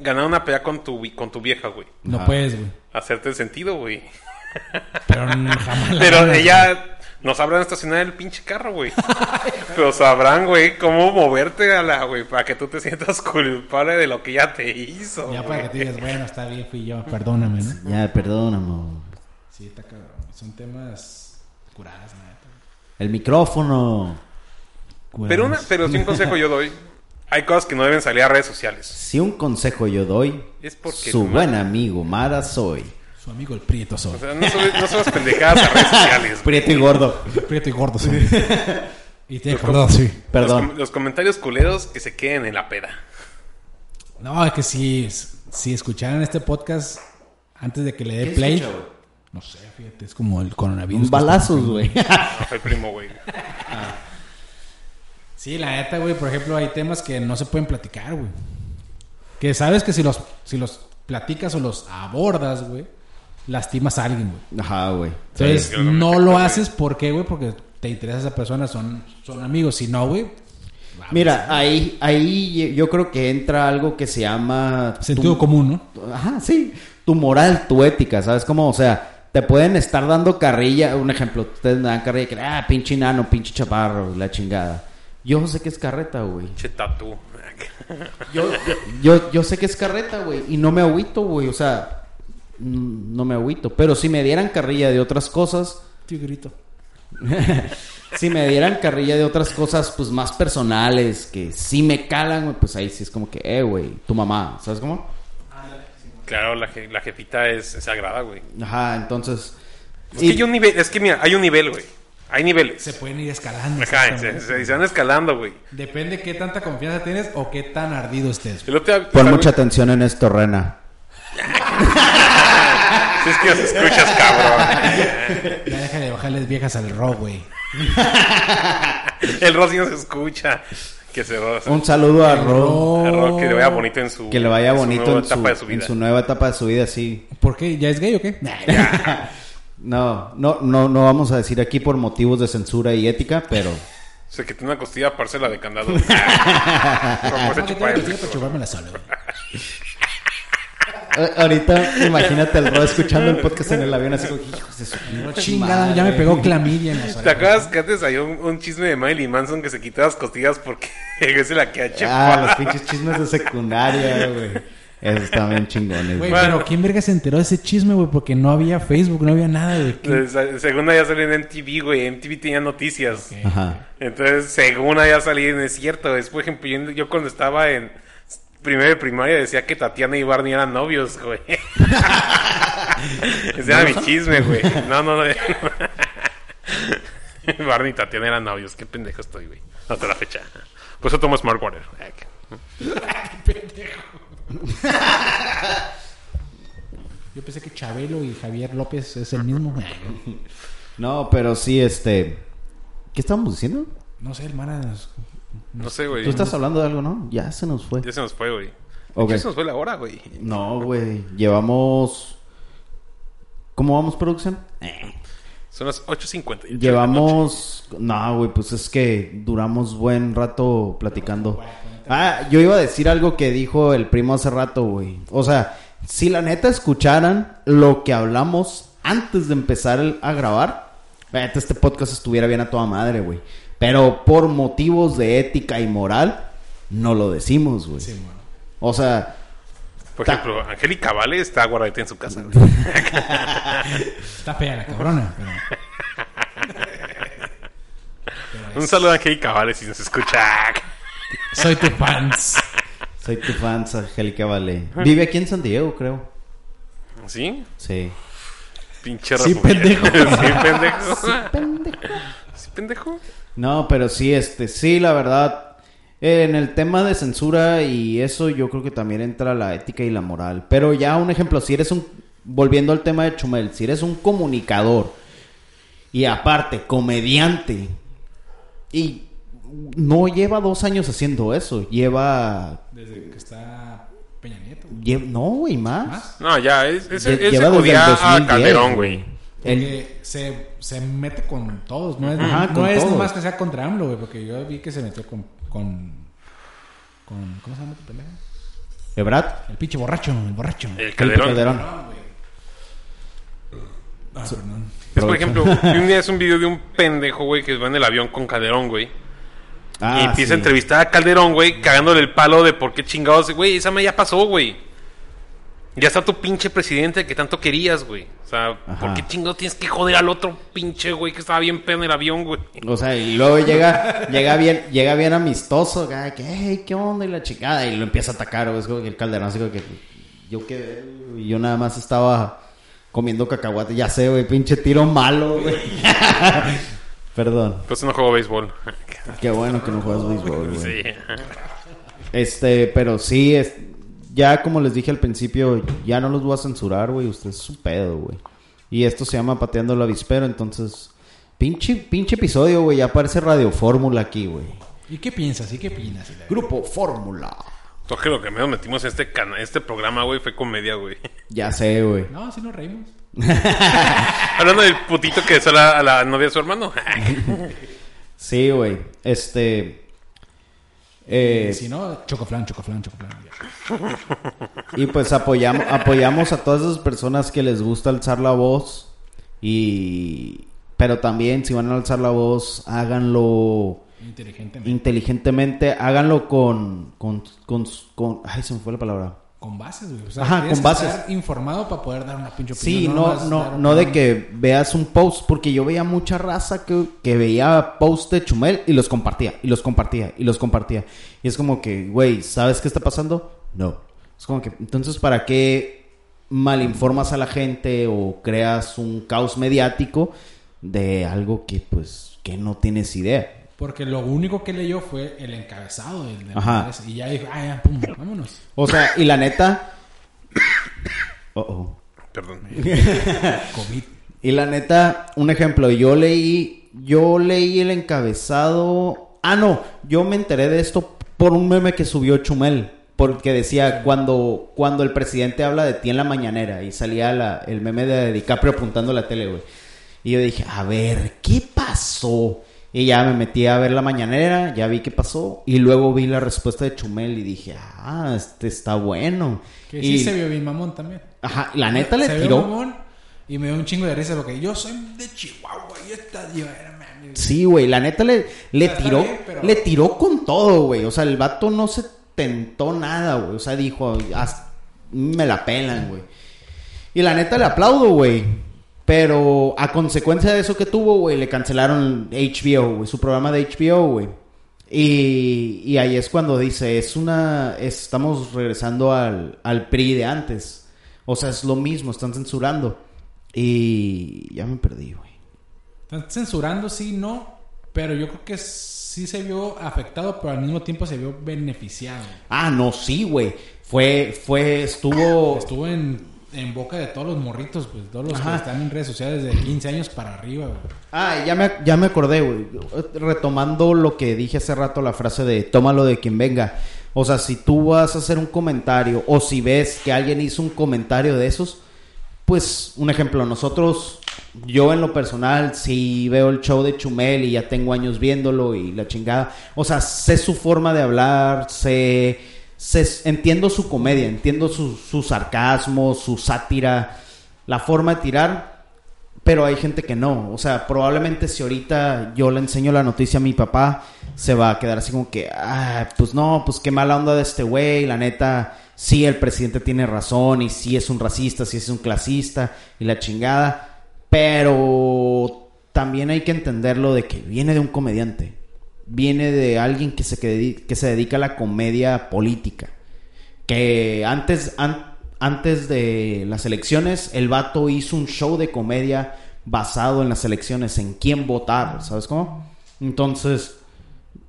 Speaker 2: ganar una pelea con tu, con tu vieja, güey?
Speaker 3: No
Speaker 1: Ajá.
Speaker 3: puedes, güey.
Speaker 2: Hacerte el sentido, güey.
Speaker 3: Pero jamás
Speaker 2: Pero
Speaker 3: ganas,
Speaker 2: ella no sabrán estacionar el pinche carro, güey. Pero sabrán, güey, cómo moverte a la, güey, para que tú te sientas culpable de lo que ella te hizo.
Speaker 3: güey. Ya para que te digas, bueno, está bien, fui yo. Perdóname, ¿no?
Speaker 1: Ya, perdón, amor.
Speaker 3: Sí, está cabrón. Son temas curadas, neta.
Speaker 1: El micrófono.
Speaker 3: Curadas.
Speaker 2: Pero, una, pero si un consejo yo doy, hay cosas que no deben salir a redes sociales.
Speaker 1: Si un consejo yo doy,
Speaker 2: Es porque
Speaker 1: su buen
Speaker 2: madre-
Speaker 1: amigo Mara soy.
Speaker 3: Su amigo el Prieto soy.
Speaker 2: O sea, no subes, no subas pendejadas a redes sociales.
Speaker 1: Prieto y gordo.
Speaker 3: Prieto y gordo soy. y tiene gordo, sí.
Speaker 2: Los,
Speaker 1: Perdón.
Speaker 2: com- los comentarios culeros que se queden en la peda.
Speaker 3: No, es que si, si escucharan este podcast antes de que le dé
Speaker 1: ¿Qué
Speaker 3: play.
Speaker 1: escucha,
Speaker 3: no sé, fíjate, es como el coronavirus.
Speaker 1: Un balazos, güey.
Speaker 2: No fue el primo, güey.
Speaker 3: Sí, la neta, güey, por ejemplo, hay temas que no se pueden platicar, güey. Que sabes que si los, si los platicas o los abordas, güey, lastimas a alguien, güey.
Speaker 1: Ajá, güey.
Speaker 3: Entonces,
Speaker 2: Sí,
Speaker 3: no lo haces, ¿por qué, güey? Porque te interesa esa persona, son, son amigos. Si no, güey,
Speaker 1: Mira, ahí, ahí yo creo que entra algo que se llama...
Speaker 3: sentido
Speaker 1: tu-
Speaker 3: común, ¿no?
Speaker 1: Ajá, sí. Tu moral, tu ética, ¿sabes cómo? O sea, te pueden estar dando carrilla. Un ejemplo, ustedes me dan carrilla que, ah, pinche nano, pinche chaparro, la chingada. Yo sé que es carreta, güey.
Speaker 2: Che tatú.
Speaker 1: Yo, yo, yo sé que es carreta, güey. Y no me agüito, güey. O sea, no me agüito. Pero si me dieran carrilla de otras cosas,
Speaker 3: Tigrito.
Speaker 1: si me dieran carrilla de otras cosas, pues más personales, que sí me calan, güey, pues ahí sí es como que, eh, güey, tu mamá, ¿sabes cómo?
Speaker 2: Claro, la, je- la jefita es, es sagrada, güey.
Speaker 1: Ajá, entonces.
Speaker 2: Es
Speaker 1: y-
Speaker 2: que hay un nivel, es que mira, hay un nivel, güey. Hay niveles.
Speaker 3: Se pueden ir escalando.
Speaker 2: Ajá, se, se- se van escalando, güey.
Speaker 3: Depende qué tanta confianza tienes o qué tan ardido estés.
Speaker 1: Pon mucha atención en esto, Rena.
Speaker 2: Si es que nos escuchas, cabrón.
Speaker 3: Ya deja de bajarles viejas al rock, güey.
Speaker 2: El Rosy no se escucha. Que se
Speaker 1: Un saludo a Ro.
Speaker 2: a Ro, que le vaya bonito en su
Speaker 1: Que le vaya
Speaker 2: en su
Speaker 1: bonito en su,
Speaker 2: etapa de su
Speaker 1: en
Speaker 2: vida.
Speaker 1: su nueva etapa de su vida, sí.
Speaker 3: ¿Por qué? ¿Ya es gay o qué?
Speaker 1: No, no, no, no vamos a decir aquí por motivos de censura y ética, pero
Speaker 2: O sea, que tiene una costilla parcela de candado. Como
Speaker 3: No,
Speaker 2: se
Speaker 3: que
Speaker 2: chupa el
Speaker 3: que
Speaker 2: pito.
Speaker 3: para chupármela sola, güey.
Speaker 1: a- ahorita imagínate el Ro escuchando el podcast en el avión así como, hijos de su
Speaker 3: Chingada,
Speaker 1: madre".
Speaker 3: ya me pegó clamidia en las
Speaker 2: ¿Te acuerdas que antes había un, un chisme de Miley Manson que se quitó las costillas porque se la queda
Speaker 1: Ah,
Speaker 2: chepa?
Speaker 1: los pinches chismes de secundaria, güey. Esos están bien chingones,
Speaker 3: Güey.
Speaker 2: Bueno.
Speaker 3: pero ¿quién verga se enteró de ese chisme, güey? Porque no había Facebook, no había nada, güey. ¿Quién-
Speaker 2: Se- Según ya salió en MTV, güey. MTV tenía noticias.
Speaker 1: Ajá.
Speaker 2: Entonces, según ya salí, no es cierto. Es, por ejemplo, yo, yo cuando estaba en primero de primaria decía que Tatiana y Barney eran novios, güey. Ese era mi chisme, güey. No, no, no. Barney y Tatiana eran novios. Qué pendejo estoy, güey. Hasta la fecha. Por eso tomo Smart Water.
Speaker 3: Yo pensé que Chabelo y Javier López es el mismo.
Speaker 1: No, pero sí, este. ¿Qué estábamos diciendo?
Speaker 3: No sé, hermana.
Speaker 2: No sé, güey.
Speaker 1: Tú estás hablando de algo, ¿no? Ya se nos fue.
Speaker 2: Ya se nos fue, güey.
Speaker 1: Ok.
Speaker 2: Ya se nos fue la hora, güey.
Speaker 1: No, güey. Llevamos. ¿Cómo vamos, producción?
Speaker 2: Son las 8.50.
Speaker 1: Llevamos. No, güey, pues es que duramos buen rato platicando. Ah, yo iba a decir algo que dijo el primo hace rato, güey. O sea, si la neta escucharan lo que hablamos antes de empezar el- a grabar, este podcast estuviera bien a toda madre, güey. Pero por motivos de ética y moral, no lo decimos, güey.
Speaker 3: Sí, bueno.
Speaker 1: O sea,
Speaker 2: Por ejemplo, Angélica Vale está guardadita en su casa. güey.
Speaker 3: Está fea la cabrona, pero...
Speaker 2: Un saludo a Angélica Vale si nos escucha.
Speaker 3: Soy tu fans.
Speaker 1: soy tu fan, Angélica Vale. Vive aquí en San Diego, creo.
Speaker 2: ¿Sí?
Speaker 1: Sí.
Speaker 2: Pinche
Speaker 1: Sí,
Speaker 2: republicano.
Speaker 1: pendejo.
Speaker 2: sí, pendejo. Sí, pendejo.
Speaker 1: No, pero sí, este, sí, la verdad. eh, En el tema de censura y eso, yo creo que también entra la ética y la moral. Pero ya un ejemplo, si eres un. Volviendo al tema de Chumel, si eres un comunicador y aparte comediante y no lleva dos años haciendo eso, lleva.
Speaker 3: Desde que está Peña Nieto.
Speaker 1: no, güey, más.
Speaker 2: No, ya, es, ese
Speaker 1: lleva desde
Speaker 2: a
Speaker 1: 2010,
Speaker 2: Calderón, güey.
Speaker 1: El-
Speaker 3: Porque se, se mete con todos, no es,
Speaker 1: Ajá,
Speaker 3: no
Speaker 1: con
Speaker 3: es
Speaker 1: todos.
Speaker 3: nomás que sea contra AMLO, güey, porque yo vi que se metió con, con, con ¿cómo se llama tu pendejo?
Speaker 1: Ebrard,
Speaker 3: El pinche borracho, el borracho.
Speaker 2: El Calderón.
Speaker 1: Calderón.
Speaker 3: Cabrón, güey. Ah, perdón.
Speaker 2: Es, por ejemplo, un día es un video de un pendejo, güey, que va en el avión con Calderón, güey.
Speaker 1: Ah,
Speaker 2: y empieza
Speaker 1: sí.
Speaker 2: a entrevistar a Calderón, güey, cagándole el palo de por qué chingados. Güey, esa me ya pasó, güey. Ya está tu pinche presidente que tanto querías, güey. O sea,
Speaker 1: Ajá.
Speaker 2: ¿por qué chingados tienes que joder al otro pinche, güey, que estaba bien pedo en el avión, güey?
Speaker 1: O sea, y luego llega, llega bien, llega bien amistoso, acá, que, hey, ¿qué onda? Y la chingada, y lo empieza a atacar, güey, es como que el calderón, así como que, yo que, yo nada más estaba comiendo cacahuate, ya sé, güey, pinche tiro malo, güey. Perdón,
Speaker 2: Pues no juego béisbol.
Speaker 1: qué bueno que no juegas béisbol, güey.
Speaker 2: Sí.
Speaker 1: Este, pero sí, es, ya como les dije al principio, ya no los voy a censurar, güey, usted es su pedo, güey. Y esto se llama Pateando el Avispero, entonces, pinche, pinche episodio, güey, ya parece Radio Fórmula aquí, güey.
Speaker 3: ¿Y qué piensas? ¿Y qué opinas?
Speaker 1: Grupo Fórmula.
Speaker 2: Creo que lo que menos metimos en este, cana- este programa, güey, fue comedia, güey.
Speaker 1: Ya sé, güey.
Speaker 3: No, sí nos reímos.
Speaker 2: Hablando del putito que es a la, a la novia de su hermano.
Speaker 1: Sí, güey. Este. Eh,
Speaker 3: Si no, chocoflan, chocoflan, chocoflan.
Speaker 1: y pues apoyamos, apoyamos a todas esas personas que les gusta alzar la voz. Y. Pero también, si van a alzar la voz, háganlo
Speaker 3: Inteligentemente.
Speaker 1: inteligentemente. Háganlo con. Con. Con. con- ay, se me fue la palabra.
Speaker 3: Con bases, güey. O sea,
Speaker 1: Ajá,
Speaker 3: tienes
Speaker 1: con bases.
Speaker 3: estar informado para poder dar una pinche
Speaker 1: Sí,
Speaker 3: opinión.
Speaker 1: no,
Speaker 3: nomás dar
Speaker 1: no,
Speaker 3: una
Speaker 1: no de que veas un post, porque yo veía mucha raza que, que veía post de Chumel y los compartía, y los compartía, y los compartía. Y es como que, güey, ¿sabes qué está pasando? No. Es como que, entonces, ¿para qué malinformas a la gente o creas un caos mediático de algo que, pues, que no tienes idea?
Speaker 3: Porque lo único que leyó fue el encabezado del de
Speaker 1: Ajá.
Speaker 3: madres, Y ya dijo, ah, ya, pum, vámonos.
Speaker 1: O sea, y la neta... Oh, oh.
Speaker 2: Perdón.
Speaker 3: COVID.
Speaker 1: Y la neta, un ejemplo, yo leí, yo leí el encabezado. Ah, no, yo me enteré de esto por un meme que subió Chumel. Porque decía, cuando, cuando el presidente habla de ti en la mañanera, y salía la- el meme de DiCaprio apuntando a la tele, güey. Y yo dije, a ver, ¿qué pasó? Y ya me metí a ver la mañanera, ya vi qué pasó. Y luego vi la respuesta de Chumel y dije, ah, este está bueno.
Speaker 3: Que
Speaker 1: y,
Speaker 3: sí se vio bien mamón también.
Speaker 1: Ajá, la neta le
Speaker 3: se vio
Speaker 1: tiró.
Speaker 3: mamón y me dio un chingo de risa porque yo soy de Chihuahua y esta.
Speaker 1: Sí, güey, la neta le, le tiró,
Speaker 3: bien, pero-
Speaker 1: le tiró con todo, güey. O sea, el vato no se tentó nada, güey. O sea, dijo, "Haz- me la pelan, güey. Y la neta le aplaudo, güey. Pero a consecuencia de eso que tuvo, güey, le cancelaron HBO, güey, su programa de HBO, güey. Y, y ahí es cuando dice, es una, estamos regresando al, al PRI de antes. O sea, es lo mismo, están censurando. Y ya me perdí, güey.
Speaker 3: Están censurando, sí, no. Pero yo creo que sí se vio afectado, pero al mismo tiempo se vio beneficiado.
Speaker 1: Ah, no, sí, güey. Fue, fue, estuvo.
Speaker 3: Estuvo en, en boca de todos los morritos, pues todos los
Speaker 1: Ajá.
Speaker 3: que están en redes sociales de 15 años para arriba, güey.
Speaker 1: Ah, ya me, ya me acordé, güey. Retomando lo que dije hace rato, la frase de tómalo de quien venga. O sea, si tú vas a hacer un comentario o si ves que alguien hizo un comentario de esos, pues un ejemplo, nosotros, yo en lo personal, si veo el show de Chumel y ya tengo años viéndolo y la chingada, o sea, sé su forma de hablar, sé, sé- entiendo su comedia, entiendo su, su sarcasmo, su sátira, la forma de tirar, pero hay gente que no. O sea, probablemente si ahorita yo le enseño la noticia a mi papá, se va a quedar así como que, ah, pues no, pues qué mala onda de este güey, la neta, sí, el presidente tiene razón y sí es un racista, sí es un clasista y la chingada, pero también hay que entenderlo de que viene de un comediante, viene de alguien que se, se dedica a la comedia política, que antes, antes de las elecciones, el vato hizo un show de comedia basado en las elecciones, en quién votar, ¿sabes cómo? Entonces,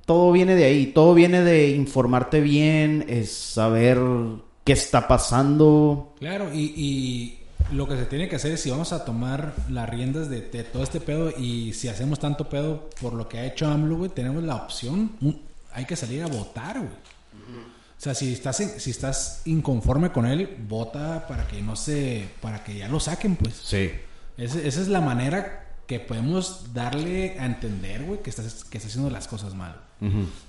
Speaker 1: todo viene de ahí, todo viene de informarte bien, es saber qué está pasando.
Speaker 3: Claro, y, lo que se tiene que hacer es si vamos a tomar las riendas de, todo este pedo y si hacemos tanto pedo por lo que ha hecho AMLO, güey, tenemos la opción, hay que salir a votar, güey. O sea, si estás, si estás inconforme con él, vota para que no se, para que ya lo saquen, pues.
Speaker 1: Sí.
Speaker 3: esa es la manera que podemos darle a entender, güey, que estás, que está haciendo las cosas mal.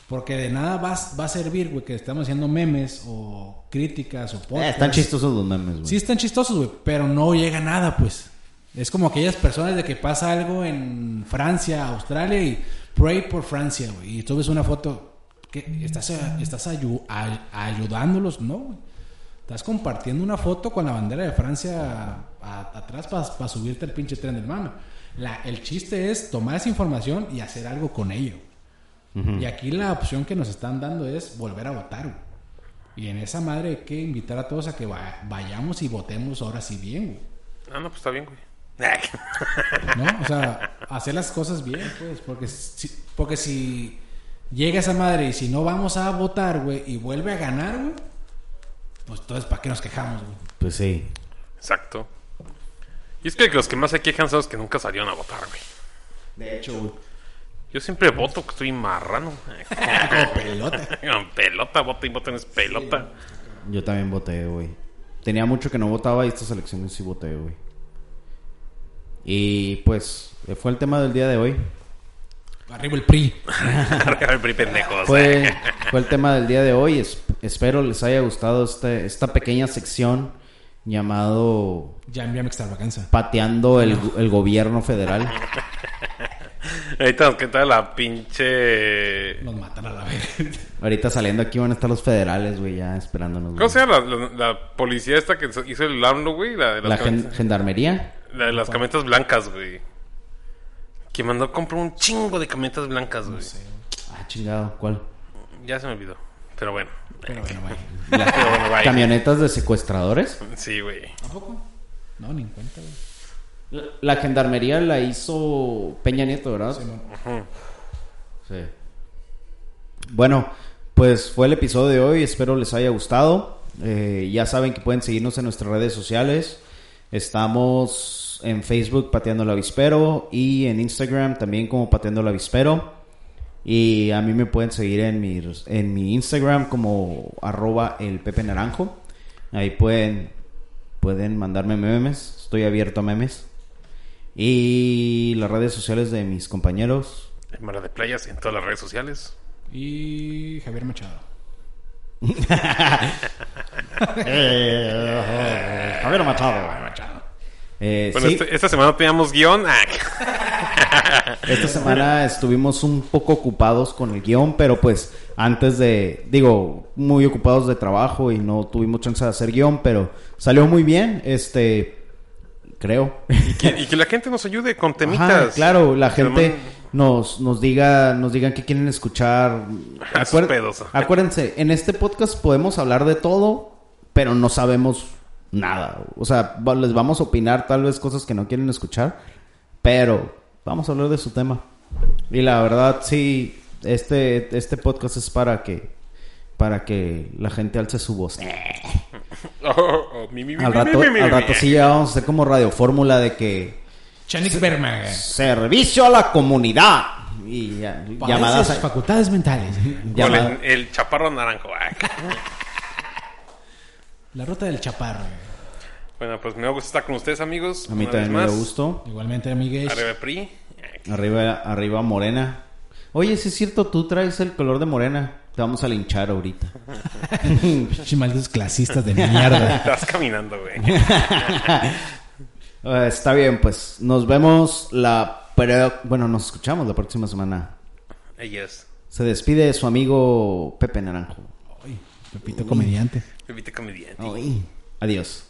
Speaker 3: Porque de nada va, va a servir, güey, que estemos haciendo memes o críticas o
Speaker 1: podcasts. Eh, están chistosos los memes, güey.
Speaker 3: Sí, están chistosos, güey, pero no llega nada, pues. Es como aquellas personas de que pasa algo en Francia, Australia y pray por Francia, güey. Y tú ves una foto que estás, estás ayudándolos, no, güey. Estás compartiendo una foto con la bandera de Francia atrás para subirte el pinche tren del mame. La, el chiste es tomar esa información y hacer algo con ello. Y aquí la opción que nos están dando es volver a votar. Y en esa madre hay que invitar a todos a que vayamos y votemos ahora sí bien.
Speaker 2: Ah, no, pues está bien, güey.
Speaker 3: ¿No? O sea, hacer las cosas bien, pues. Porque si, porque si llega esa madre y si no vamos a votar, güey, y vuelve a ganar, güey, pues entonces, ¿para qué nos quejamos, güey?
Speaker 1: Pues sí.
Speaker 2: Exacto. Y es que los que más se quejan son los que nunca salieron a votar, güey.
Speaker 1: De hecho,
Speaker 2: Yo siempre voto, que estoy marrano.
Speaker 3: Como pelota.
Speaker 2: pelota, voto y voto es pelota.
Speaker 1: Yo también voté, güey. Tenía mucho que no votaba y estas elecciones sí voté, güey. Y pues, fue el tema del día de hoy.
Speaker 3: Arriba el PRI.
Speaker 2: Arriba el PRI, pendejos.
Speaker 1: Fue, fue el tema del día de hoy. espero les haya gustado este, esta pequeña sección llamado...
Speaker 3: Ya envíame extravaganza.
Speaker 1: Pateando el, el gobierno federal.
Speaker 2: Ahorita nos queda la pinche...
Speaker 3: Nos matan a la vez.
Speaker 1: Ahorita saliendo aquí van a estar los federales, güey, ya esperándonos.
Speaker 2: ¿Cómo se llama la, policía esta que hizo el AMLO, güey? La,
Speaker 1: de las gendarmería.
Speaker 2: La de las camionetas blancas, güey. Que mandó a comprar un chingo de camionetas blancas, güey.
Speaker 1: Ah, chingado, ¿cuál?
Speaker 2: Ya se me olvidó. Pero bueno.
Speaker 3: Pero bueno,
Speaker 1: ¿Camionetas de secuestradores?
Speaker 2: Sí, güey.
Speaker 3: ¿A poco? No, ni en cuenta,
Speaker 1: güey. La, gendarmería la hizo Peña Nieto, ¿verdad? Sí, sí. Bueno, pues fue el episodio de hoy. Espero les haya gustado. Eh, ya saben que pueden seguirnos en nuestras redes sociales. Estamos en Facebook Pateando el Avispero y en Instagram también como Pateando el Avispero. Y a mí me pueden seguir en mi, en mi Instagram como arroba el Pepe Naranjo. Ahí pueden, pueden mandarme memes. Estoy abierto a memes. Y las redes sociales de mis compañeros.
Speaker 2: Mara de Playas en todas las redes sociales.
Speaker 3: Y Javier Machado.
Speaker 1: Eh, Javier Machado.
Speaker 2: Eh, bueno, este, esta semana teníamos guion. Ah.
Speaker 1: esta semana estuvimos un poco ocupados con el guion, pero pues antes de, digo, muy ocupados de trabajo y no tuvimos chance de hacer guion, pero salió muy bien, este, creo.
Speaker 2: Y que, la gente nos ayude con temitas.
Speaker 1: claro, la gente nos, nos diga, nos digan qué quieren escuchar. acuérdense, en este podcast podemos hablar de todo, pero no sabemos nada. O sea, les vamos a opinar tal vez cosas que no quieren escuchar, pero vamos a hablar de su tema. Y la verdad, sí, este, este podcast es para que, para que la gente alce su voz. Al rato, al rato sí ya vamos a hacer como radio fórmula de que... Servicio a la comunidad. Y llamadas...
Speaker 3: facultades mentales.
Speaker 2: el chaparro naranjo.
Speaker 3: La ruta del chaparro.
Speaker 2: Bueno, pues me gusta estar con ustedes, amigos.
Speaker 1: A mí también me gustó.
Speaker 3: Igualmente, amigues.
Speaker 2: Arriba PRI.
Speaker 1: Arriba, arriba Morena. Oye, si es cierto, tú traes el color de Morena. Te vamos a linchar ahorita.
Speaker 3: malditos clasistas de mierda.
Speaker 2: Estás caminando, güey.
Speaker 1: Eh, está bien, pues nos vemos la... Pero, bueno, nos escuchamos la próxima semana.
Speaker 2: Ellos.
Speaker 1: Se despide su amigo Pepe Naranjo.
Speaker 3: Ay, Pepito comediante.
Speaker 2: Pepito comediante.
Speaker 1: Ay, Adiós.